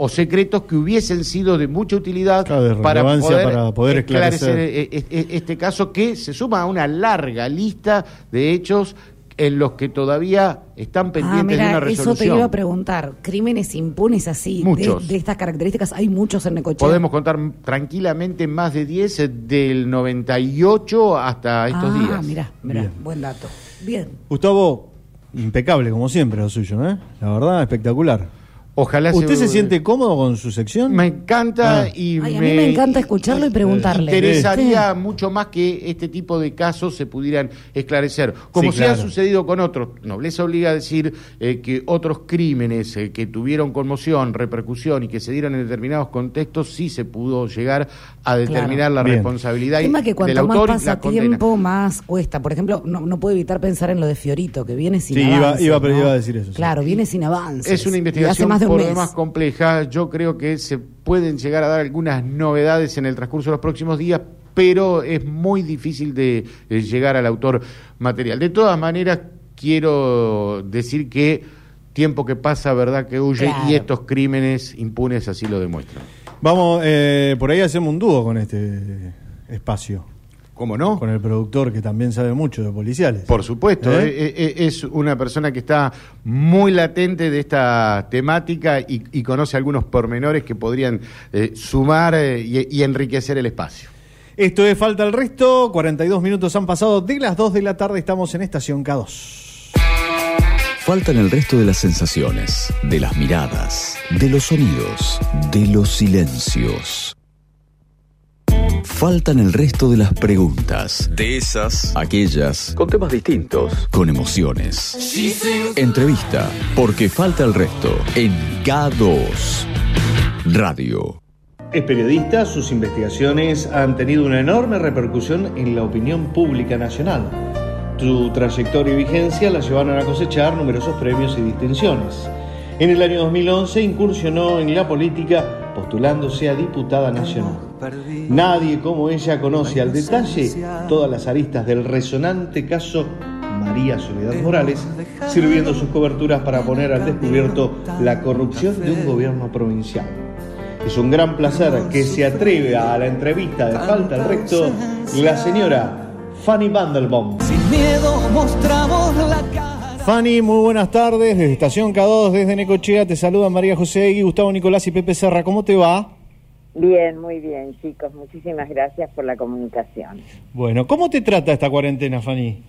o secretos que hubiesen sido de mucha utilidad Claro, de para poder, para poder esclarecer. eh, eh, eh, este caso que se suma a una larga lista de hechos en los que todavía están pendientes Ah, de una mira, eso resolución. te iba a preguntar. Crímenes impunes así, de, Muchos. de estas características, hay muchos en Necochea. Podemos contar tranquilamente más de 10 eh, del 98 hasta estos ah, días. mira, mira, Bien. buen dato. Bien. Gustavo, impecable como siempre lo suyo, ¿eh? La verdad, espectacular. Ojalá ¿Usted se, se- siente cómodo con su sección? Me encanta Ah. y Ay, a mí me encanta escucharlo y preguntarle. interesaría mucho más que este tipo de casos se pudieran esclarecer. Como Sí, se ha sucedido con otros. Nobleza obliga a decir eh, que otros crímenes eh, que tuvieron conmoción, repercusión y que se dieron en determinados contextos, sí se pudo llegar a determinar la Bien. responsabilidad El tema que del cuanto más autor pasa tiempo, más cuesta. Por ejemplo, no, no puedo evitar pensar en lo de Fiorito, que viene sin Sí, iba- avance. iba- ¿no? iba a decir eso, sí. Claro, viene sin avance. Es una investigación más de por mes. demás compleja. Yo creo que se pueden llegar a dar algunas novedades en el transcurso de los próximos días, pero es muy difícil de eh, llegar al autor material. De todas maneras, quiero decir que tiempo que pasa, verdad que huye, Claro. y estos crímenes impunes así lo demuestran. Vamos, eh, por ahí hacemos un dúo con este espacio. ¿Cómo no? Con el productor que también sabe mucho de policiales. Por supuesto, ¿Eh? eh, eh, es una persona que está muy latente de esta temática y, y conoce algunos pormenores que podrían eh, sumar eh, y, y enriquecer el espacio. Esto es Falta el Resto. 42 minutos han pasado de las 2 de la tarde. Estamos en Estación K2. Faltan el resto de las sensaciones, de las miradas, de los sonidos, de los silencios. Faltan el resto de las preguntas, de esas, aquellas, con temas distintos, con emociones. Entrevista, porque falta el resto, en K2 Radio. Es periodista, sus investigaciones han tenido una enorme repercusión en la opinión pública nacional. Su trayectoria y vigencia la llevaron a cosechar numerosos premios y distinciones. En el año 2011 incursionó en la política postulándose a diputada nacional. Nadie como ella conoce al detalle todas las aristas del resonante caso María Soledad Morales, sirviendo sus coberturas para poner al descubierto la corrupción de un gobierno provincial. Es un gran placer que se atreve a la entrevista de Falta al Recto la señora Fanny Vandelbaum. Sin miedo mostramos la cara. Fanny, muy buenas tardes. Desde Estación K2, desde Necochea, te saludan María José y Gustavo Nicolás y Pepe Serra. ¿Cómo te va? Bien, muy bien, chicos. Muchísimas gracias por la comunicación. Bueno, ¿cómo te trata esta cuarentena, Fanny?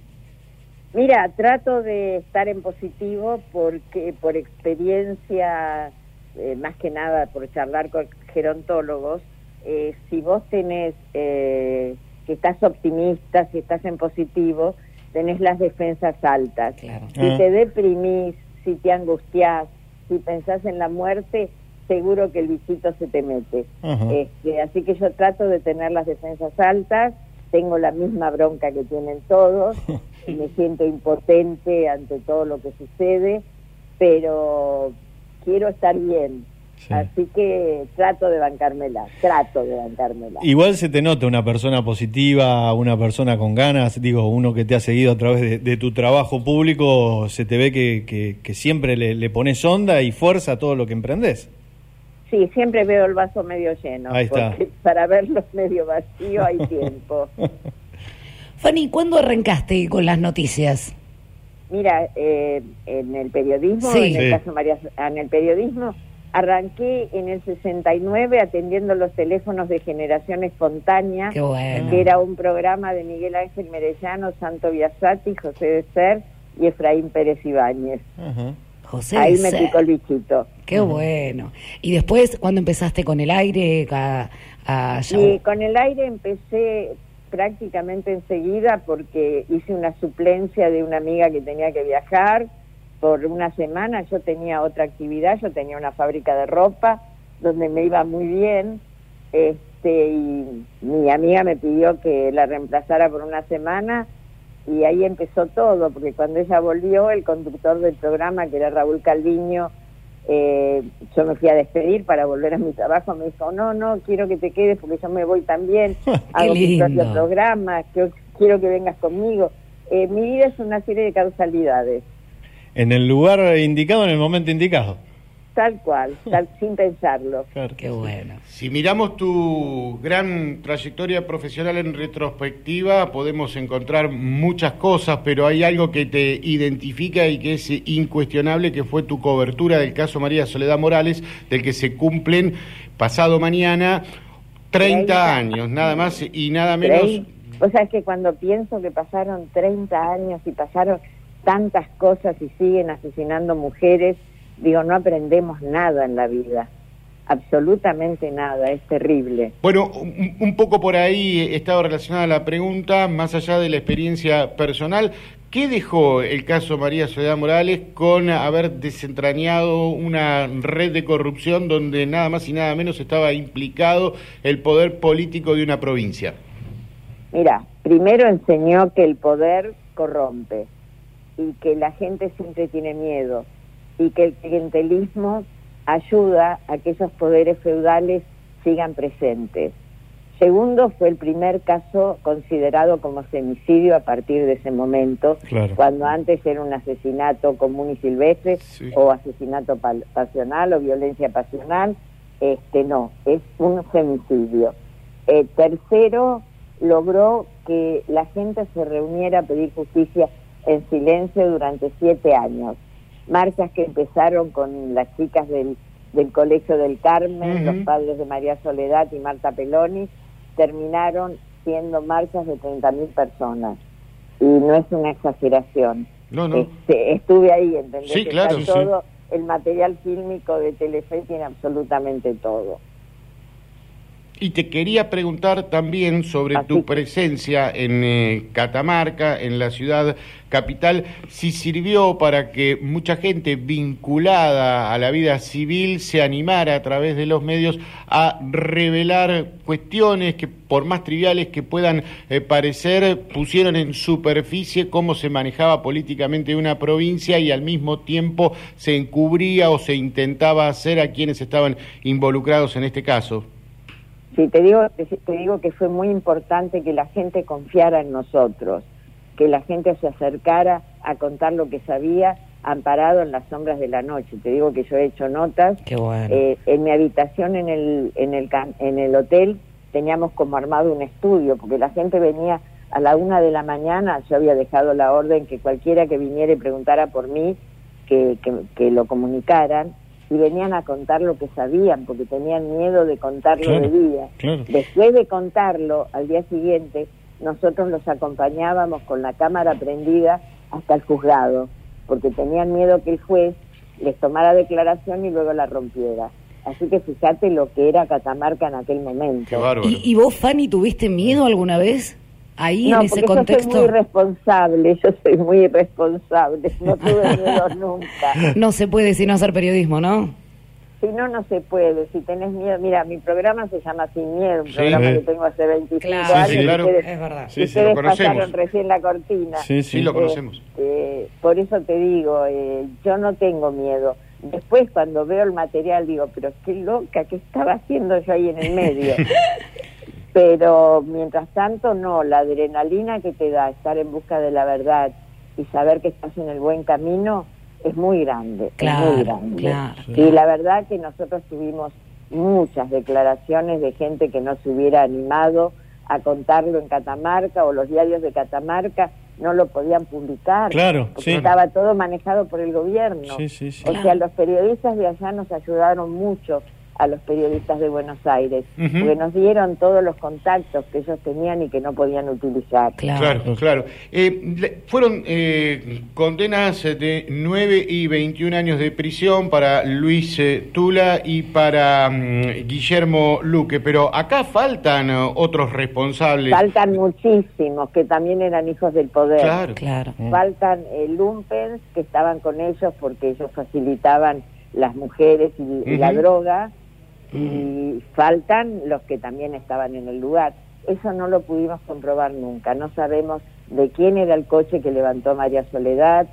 Mira, trato de estar en positivo porque por experiencia, eh, más que nada por charlar con gerontólogos, eh, si vos tenés, eh, que estás optimista, si estás en positivo, tenés las defensas altas. Si Ah. te deprimís, si te angustiás, si pensás en la muerte, seguro que el bichito se te mete. Este, así que yo trato de tener las defensas altas, tengo la misma bronca que tienen todos, y me siento impotente ante todo lo que sucede, pero quiero estar bien. Así que trato de bancármela, trato de bancármela. Igual se te nota una persona positiva, una persona con ganas, digo, uno que te ha seguido a través de, de tu trabajo público, se te ve que, que- que siempre le, le pones onda y fuerza a todo lo que emprendes. Sí, siempre veo el vaso medio lleno, Ahí está. porque para verlo medio vacío hay tiempo. Fanny, ¿cuándo arrancaste con las noticias? Mira, eh, en el periodismo, Sí. en el Sí. caso María, en el periodismo, arranqué en el 69 atendiendo los teléfonos de Generación Espontánea, Qué bueno. que era un programa de Miguel Ángel Merellano, Santo Biasati, José de Ser y Efraín Pérez Ibáñez. José Ahí de me Ser. picó el bichito. Qué bueno. Y después, cuando empezaste con el aire? A, a- Y con el aire empecé prácticamente enseguida porque hice una suplencia de una amiga que tenía que viajar por una semana. Yo tenía otra actividad, yo tenía una fábrica de ropa donde me iba muy bien. Este, y mi amiga me pidió que la reemplazara por una semana y ahí empezó todo, porque cuando ella volvió, el conductor del programa, que era Raúl Calviño, eh, yo me fui a despedir para volver a mi trabajo, me dijo, no, no, quiero que te quedes porque yo me voy también, hago mi propio programa, que- quiero que vengas conmigo. Eh, mi vida es una serie de causalidades, En el lugar indicado, en el momento indicado. tal cual, tal, sin pensarlo. Qué bueno. Si miramos tu gran trayectoria profesional en retrospectiva, podemos encontrar muchas cosas, pero hay algo que te identifica y que es incuestionable, que fue tu cobertura del caso María Soledad Morales, del que se cumplen pasado mañana 30 años, nada más y nada menos. O sea, es que cuando pienso que pasaron 30 años y pasaron tantas cosas y siguen asesinando mujeres, digo, no aprendemos nada en la vida, absolutamente nada, es terrible. Bueno, un, un poco por ahí estaba relacionada la pregunta, más allá de la experiencia personal, ¿qué dejó el caso María Soledad Morales con haber desentrañado una red de corrupción donde nada más y nada menos estaba implicado el poder político de una provincia? Mira, primero enseñó que el poder corrompe y que la gente siempre tiene miedo y que el clientelismo ayuda a que esos poderes feudales sigan presentes. Segundo, fue el primer caso considerado como femicidio a partir de ese momento, Claro. cuando antes era un asesinato común y silvestre o asesinato pasional o violencia pasional. Este no, es un femicidio. Eh, tercero, logró que la gente se reuniera a pedir justicia en silencio durante siete años. Marchas que empezaron con las chicas del, del Colegio del Carmen, los padres de María Soledad y Marta Peloni, terminaron siendo marchas de 30.000 personas. Y no es una exageración. No, no. Este, estuve ahí, ¿entendés? Sí, Está claro, sí. todo, el material fílmico de Telefe tiene absolutamente todo. Y te quería preguntar también sobre tu presencia en eh, Catamarca, en la ciudad capital, si sirvió para que mucha gente vinculada a la vida civil se animara a través de los medios a revelar cuestiones que, por más triviales que puedan eh, parecer, pusieron en superficie cómo se manejaba políticamente una provincia y al mismo tiempo se encubría o se intentaba hacer a quienes estaban involucrados en este caso. Sí, te digo, te, te digo que fue muy importante que la gente confiara en nosotros, que la gente se acercara a contar lo que sabía amparado en las sombras de la noche. Te digo que yo he hecho notas. Qué bueno. Eh, en mi habitación en el, en, el, en el hotel teníamos como armado un estudio, porque la gente venía a la una de la mañana, yo había dejado la orden que cualquiera que viniera y preguntara por mí, que, que, que lo comunicaran. Y venían a contar lo que sabían porque tenían miedo de contarlo Claro, de día. claro. Después de contarlo, al día siguiente, nosotros los acompañábamos con la cámara prendida hasta el juzgado, porque tenían miedo que el juez les tomara declaración y luego la rompiera. Así que fíjate lo que era Catamarca en aquel momento. ¿Y, y vos, Fanny, tuviste miedo alguna vez? Ahí, no, en ese porque yo soy contexto. muy responsable, yo soy muy irresponsable, no tuve miedo nunca. No se puede sino hacer periodismo, ¿no? Si no, no se puede. Si tenés miedo, mira, mi programa se llama Sin Miedo, un Sí. programa que tengo hace 25 Claro, años. sí, claro. ustedes- Es verdad. Sí, sí, ustedes lo conocemos. pasaron recién la cortina. Sí, sí, lo conocemos. Eh, por eso te digo, eh, yo no tengo miedo. Después, cuando veo el material, digo, pero qué loca, ¿qué estaba haciendo yo ahí en el medio? pero mientras tanto, no, la adrenalina que te da estar en busca de la verdad y saber que estás en el buen camino es muy grande, es Claro, muy grande. claro. Y la verdad que nosotros tuvimos muchas declaraciones de gente que no se hubiera animado a contarlo en Catamarca o los diarios de Catamarca no lo podían publicar. Claro, porque sí. estaba todo manejado por el gobierno. Sí, sí, sí. O sea, los periodistas de allá nos ayudaron mucho a los periodistas de Buenos Aires, Ujú. porque nos dieron todos los contactos que ellos tenían y que no podían utilizar. Claro, claro. Eh, fueron eh, condenas de 9 y 21 años de prisión para Luis eh, Tula y para mm, Guillermo Luque, pero acá faltan eh, otros responsables. Faltan muchísimos que también eran hijos del poder. Claro. Claro. Faltan eh, lumpens que estaban con ellos porque ellos facilitaban las mujeres y, y la droga y faltan los que también estaban en el lugar. Eso no lo pudimos comprobar nunca. No sabemos de quién era el coche que levantó María Soledad,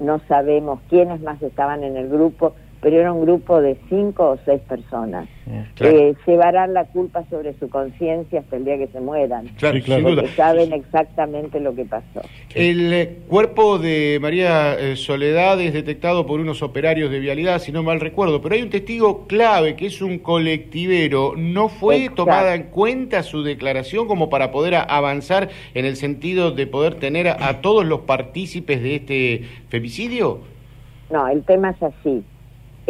no sabemos quiénes más estaban en el grupo, pero era un grupo de cinco o seis personas. Claro. Eh, llevarán la culpa sobre su conciencia hasta el día que se mueran. Claro, Sí, claro. porque saben exactamente lo que pasó. El eh, cuerpo de María eh, Soledad es detectado por unos operarios de vialidad, si no mal recuerdo, pero hay un testigo clave que es un colectivero. ¿No fue Exacto. tomada en cuenta su declaración como para poder a- avanzar en el sentido de poder tener a, a todos los partícipes de este femicidio? No, el tema es así.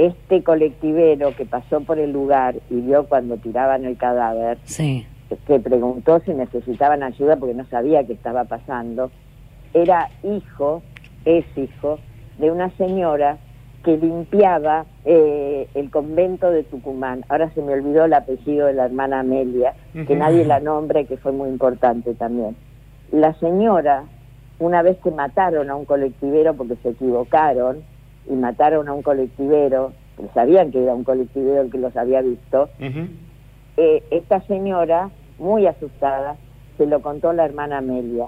Este colectivero que pasó por el lugar y vio cuando tiraban el cadáver, Sí. que preguntó si necesitaban ayuda porque no sabía qué estaba pasando, era hijo, es hijo, de una señora que limpiaba eh, el convento de Tucumán. Ahora se me olvidó el apellido de la hermana Amelia, que nadie la nombre, que fue muy importante también. La señora, una vez que mataron a un colectivero porque se equivocaron y mataron a un colectivero, sabían que era un colectivero el que los había visto, eh, esta señora, muy asustada, se lo contó la hermana Amelia.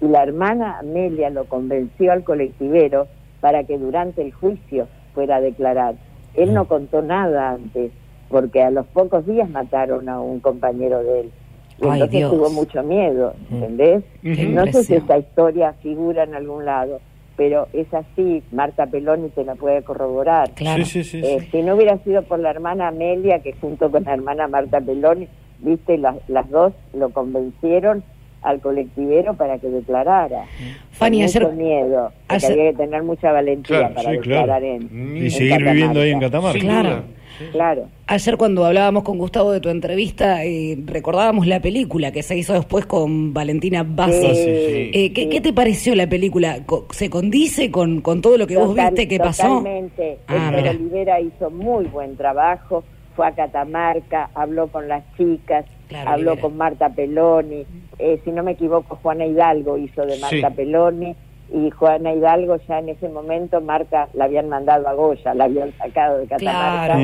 Y la hermana Amelia lo convenció al colectivero para que durante el juicio fuera a declarar. Él no contó nada antes, porque a los pocos días mataron a un compañero de él. Y Ay, entonces Dios. tuvo mucho miedo, ¿entendés? Qué No sé si esta historia figura en algún lado, pero es así. Marta Peloni te la puede corroborar. Claro. Sí, sí, sí, Eh, sí. si no hubiera sido por la hermana Amelia, que junto con la hermana Marta Peloni, viste, las, las dos lo convencieron al colectivero para que declarara. Fanny, Con ayer- mucho miedo, ayer- había que tener mucha valentía Claro, para sí, declarar claro. en, Y en seguir viviendo ahí en Catamarca. Claro. Claro. Ayer cuando hablábamos con Gustavo de tu entrevista, eh, recordábamos la película que se hizo después con Valentina Bassi. Sí, sí. Eh, ¿qué, qué te pareció la película? ¿Se condice con, con todo lo que vos viste que pasó? Totalmente. Ah. Olivera hizo muy buen trabajo, fue a Catamarca, habló con las chicas, Claro, habló Olivera. con Marta Peloni, eh, si no me equivoco, Juana Hidalgo hizo de Marta Sí. Peloni, y Juana Hidalgo ya en ese momento, Marta la habían mandado a Goya, la habían sacado de Catamarca, Claro.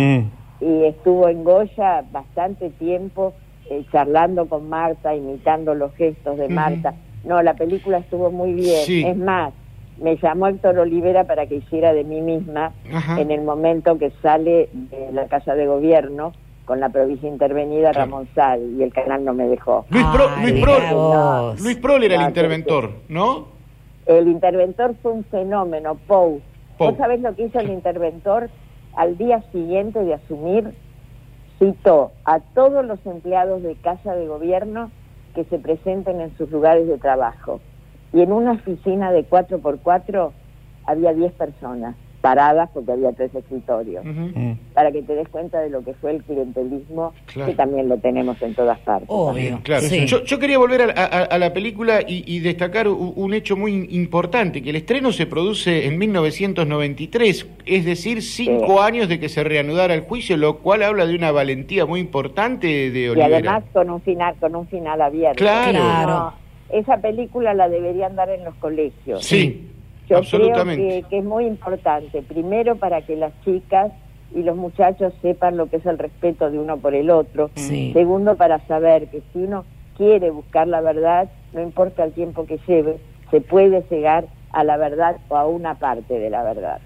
Y estuvo en Goya bastante tiempo eh, charlando con Marta, imitando los gestos de. Marta. No, la película estuvo muy bien. Sí. Es más, me llamó Héctor Olivera para que hiciera de mí misma Ajá. en el momento que sale de la Casa de Gobierno con la provincia intervenida Claro. Ramón Sal y el canal no me dejó. Luis, Pro- Ay, Luis, vos. Luis Prol era el interventor, ¿no? El interventor fue un fenómeno, Pou. Pou. ¿Vos sabés lo que hizo el interventor? Al día siguiente de asumir, citó a todos los empleados de Casa de Gobierno que se presenten en sus lugares de trabajo. Y en una oficina de 4x4 había 10 personas separadas porque había tres escritorios. Mm. Para que te des cuenta de lo que fue el clientelismo, Claro. que también lo tenemos en todas partes. Claro. Yo, yo quería volver a, a- a la película y, y destacar un hecho muy importante, que el estreno se produce en 1993, es decir, cinco años de que se reanudara el juicio, lo cual habla de una valentía muy importante de y Olivera. además con un final con un final abierto. Claro. Claro. No, esa película la deberían dar en los colegios. Sí, Yo absolutamente. creo que, que es muy importante, primero para que las chicas y los muchachos sepan lo que es el respeto de uno por el otro. Sí. Segundo, para saber que si uno quiere buscar la verdad, no importa el tiempo que lleve, se puede llegar a la verdad o a una parte de la verdad.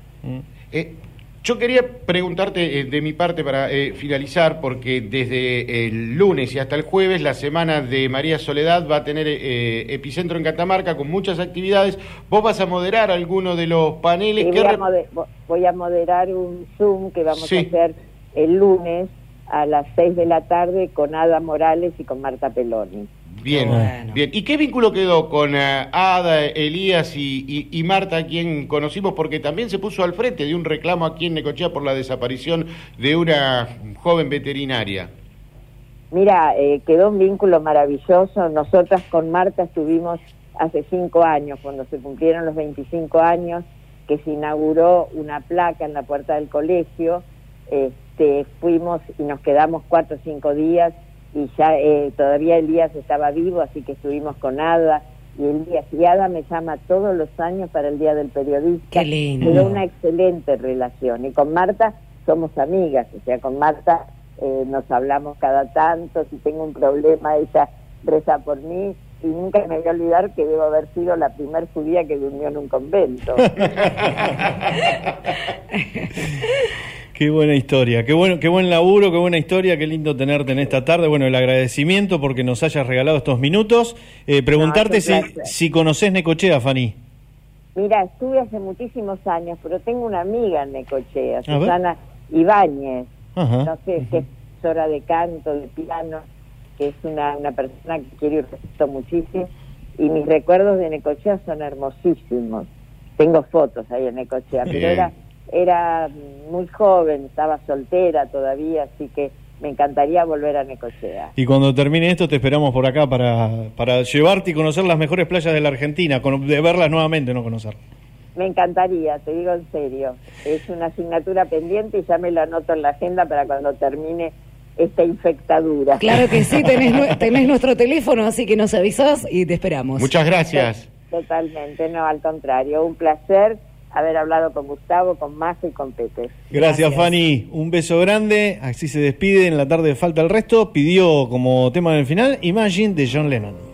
Eh, yo quería preguntarte eh, de mi parte para eh, finalizar, porque desde el lunes y hasta el jueves la semana de María Soledad va a tener eh, epicentro en Catamarca con muchas actividades. Vos vas a moderar alguno de los paneles que voy, a voy moderar un Zoom que vamos Sí. a hacer el lunes a las 6 de la tarde con Ada Morales y con Marta Peloni. Bien, bien. ¿Y qué vínculo quedó con eh, Ada, Elías y, y- y Marta, a quien conocimos? Porque también se puso al frente de un reclamo aquí en Necochea por la desaparición de una joven veterinaria. Mira, eh, quedó un vínculo maravilloso. Nosotras con Marta estuvimos hace cinco años, cuando se cumplieron los 25 años, que se inauguró una placa en la puerta del colegio. Este, fuimos y nos quedamos cuatro o cinco días y ya eh, todavía Elías estaba vivo, así que estuvimos con Ada. Y Elías y Ada me llama todos los años para el Día del Periodista. Qué lindo. Quedó una excelente relación. Y con Marta somos amigas, o sea, con Marta eh, nos hablamos cada tanto, si tengo un problema ella reza por mí y nunca me voy a olvidar que debo haber sido la primer judía que durmió en un convento. Qué buena historia, qué bueno, qué buen laburo, qué buena historia, qué lindo tenerte en esta tarde. Bueno, el agradecimiento porque nos hayas regalado estos minutos. Eh, preguntarte No, si, si conoces Necochea, Fanny. Mira, estuve hace muchísimos años, pero tengo una amiga en Necochea. Susana Ibáñez, Ajá. no sé, que es profesora de canto, de piano, que es una, una persona que quiero y respeto muchísimo, y mis recuerdos de Necochea son hermosísimos. Tengo fotos ahí en Necochea, pero era, era muy joven, estaba soltera todavía, así que me encantaría volver a Necochea. Y cuando termine esto te esperamos por acá para, para llevarte y conocer las mejores playas de la Argentina, con- de verlas nuevamente, no conocerlas. Me encantaría, te digo en serio. Es una asignatura pendiente y ya me la anoto en la agenda para cuando termine esta infectadura. Claro que sí, tenés, nue- tenés nuestro teléfono, así que nos avisás y te esperamos. Muchas gracias. Totalmente, no, al contrario. Un placer haber hablado con Gustavo, con Majo y con Pepe. Gracias, Fanny. Un beso grande. Así se despide. En la tarde falta el resto. Pidió como tema del final Imagine de John Lennon.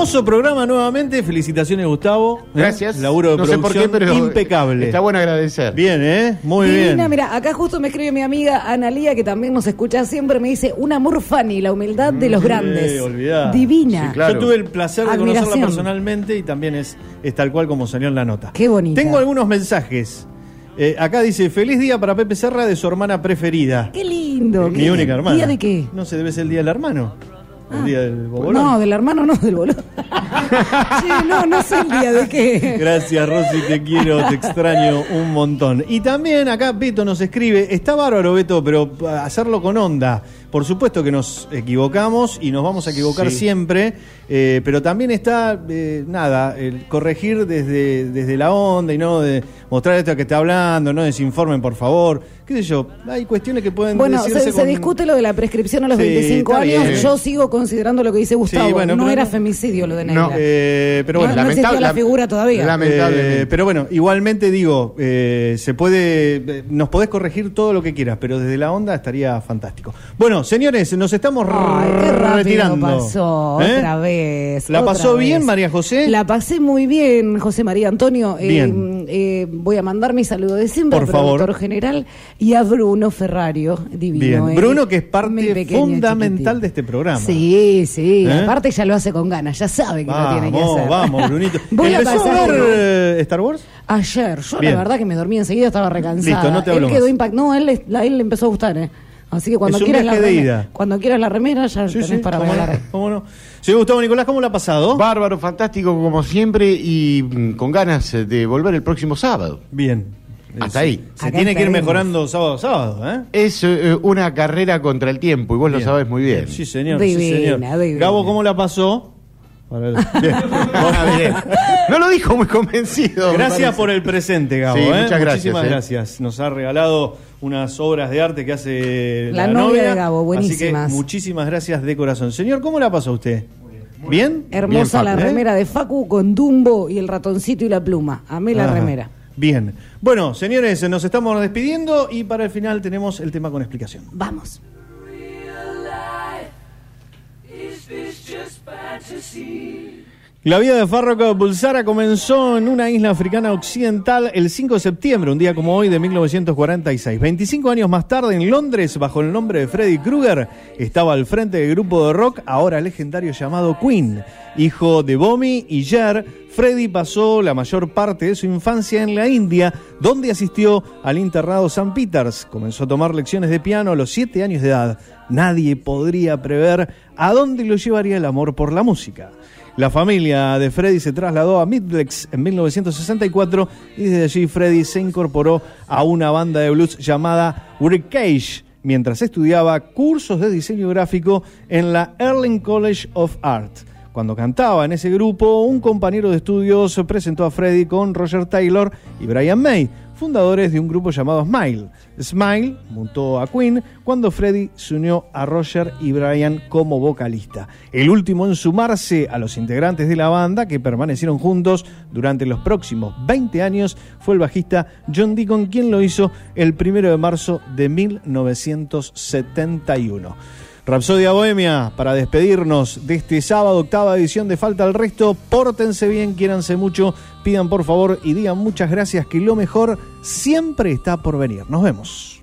Hermoso programa nuevamente. Felicitaciones, Gustavo. ¿Eh? Gracias. Laburo de No sé por producción qué, pero impecable. está bueno agradecer. Bien, ¿eh? Muy Divina, bien. mira, acá justo me escribe mi amiga Analía, que también nos escucha siempre, me dice, un amor funny, la humildad de los grandes. Eh, olvidá. Divina. Yo tuve el placer de conocerla Admiración. personalmente y también es, es tal cual como salió en la nota. Qué bonita. Tengo algunos mensajes. Eh, acá dice, feliz día para Pepe Serra de su hermana preferida. Qué lindo. Mi qué- única hermana. ¿Día de qué? No sé, debe ser el día del hermano. El día del bobolón. No, del hermano no, del boludo. sí, no, no sé el día de qué. Gracias, Rosy, te quiero, te extraño un montón. Y también acá Beto nos escribe, está bárbaro Beto, pero hacerlo con onda. Por supuesto que nos equivocamos y nos vamos a equivocar Sí. siempre, eh, pero también está, eh, nada, el corregir desde, desde la onda y no de mostrar esto que está hablando, no desinformen, por favor. ¿Qué sé yo? Hay cuestiones que pueden Bueno, decirse se, se con- discute lo de la prescripción a los Sí, 25 está años. bien. Yo sigo considerando lo que dice Gustavo. bueno, no era no- femicidio lo de Neila. Eh, pero No- bueno, no lamentable- la figura todavía. Eh, pero bueno, igualmente digo, eh, se puede, eh, nos podés corregir todo lo que quieras, pero desde la onda estaría fantástico. Bueno, señores, nos estamos Ay, qué retirando. pasó ¿Eh? otra vez. ¿La otra pasó bien. María José? La pasé muy bien, José María Antonio. Eh, Bien. eh, voy a mandar mi saludo de siempre Por al favor. productor general y a Bruno Ferrario, divino. Bien, eh. Bruno que es parte pequeño fundamental chiquitín. de este programa. Sí, sí. Aparte ya lo hace con ganas, ya sabe que lo tiene que Vamos, hacer. vamos, Brunito. Voy a ¿Empezó a ver Star Wars? Ayer, yo Bien. la verdad que me dormí enseguida, estaba recansada. Listo, no te hablo él quedó impact- No, él, él le empezó a gustar, ¿eh? Así que cuando Es un quieras la de remera, ida. cuando quieras la remera ya Sí, tenés sí, para cómo no, cómo no. Señor Gustavo Nicolás, ¿cómo la ha pasado? Bárbaro, fantástico como siempre y mm, con ganas de volver el próximo sábado. Bien. Hasta ahí. Se tiene que ir mejorando sábado a sábado, ¿eh? Es eh, una carrera contra el tiempo y vos lo Bien. sabés muy bien. Sí, señor. sí, Divina, señor. divina. Gabo, ¿cómo la pasó? Para el- Bien. Bien. No lo dijo muy convencido. Gracias por el presente, Gabo. Sí, ¿eh? muchas gracias, Muchísimas ¿eh? gracias. Nos ha regalado unas obras de arte que hace La la, novia de Gabo, Así buenísimas. que muchísimas gracias de corazón. Señor, ¿cómo la pasó usted? ¿Bien? Hermosa Bien, la Facu, ¿eh? remera de Facu con Dumbo y el ratoncito y la pluma. Amé la Ajá. remera. Bien. Bueno, señores, nos estamos despidiendo y para el final tenemos el tema con explicación. Vamos. to see. La vida de Farrokh Bulsara comenzó en una isla africana occidental el 5 de septiembre, un día como hoy de 1946. 25 años más tarde, en Londres, bajo el nombre de Freddy Krueger, estaba al frente del grupo de rock ahora legendario llamado Queen. Hijo de Bomi y Jer, Freddy pasó la mayor parte de su infancia en la India, donde asistió al internado St. Peters. Comenzó a tomar lecciones de piano a los 7 años de edad. Nadie podría prever a dónde lo llevaría el amor por la música. La familia de Freddy se trasladó a Midlex en 1964 y desde allí Freddy se incorporó a una banda de blues llamada Cage mientras estudiaba cursos de diseño gráfico en la Erling College of Art. Cuando cantaba en ese grupo, un compañero de estudios presentó a Freddy con Roger Taylor y Brian May, fundadores de un grupo llamado Smile. Smile montó a Queen cuando Freddy se unió a Roger y Brian como vocalista. El último en sumarse a los integrantes de la banda que permanecieron juntos durante los próximos 20 años fue el bajista John Deacon, quien lo hizo el primero de marzo de 1971. Rapsodia Bohemia, para despedirnos de este sábado, octava edición de Falta al Resto. Pórtense bien, quiéranse mucho, pidan por favor y digan muchas gracias, que lo mejor siempre está por venir. Nos vemos.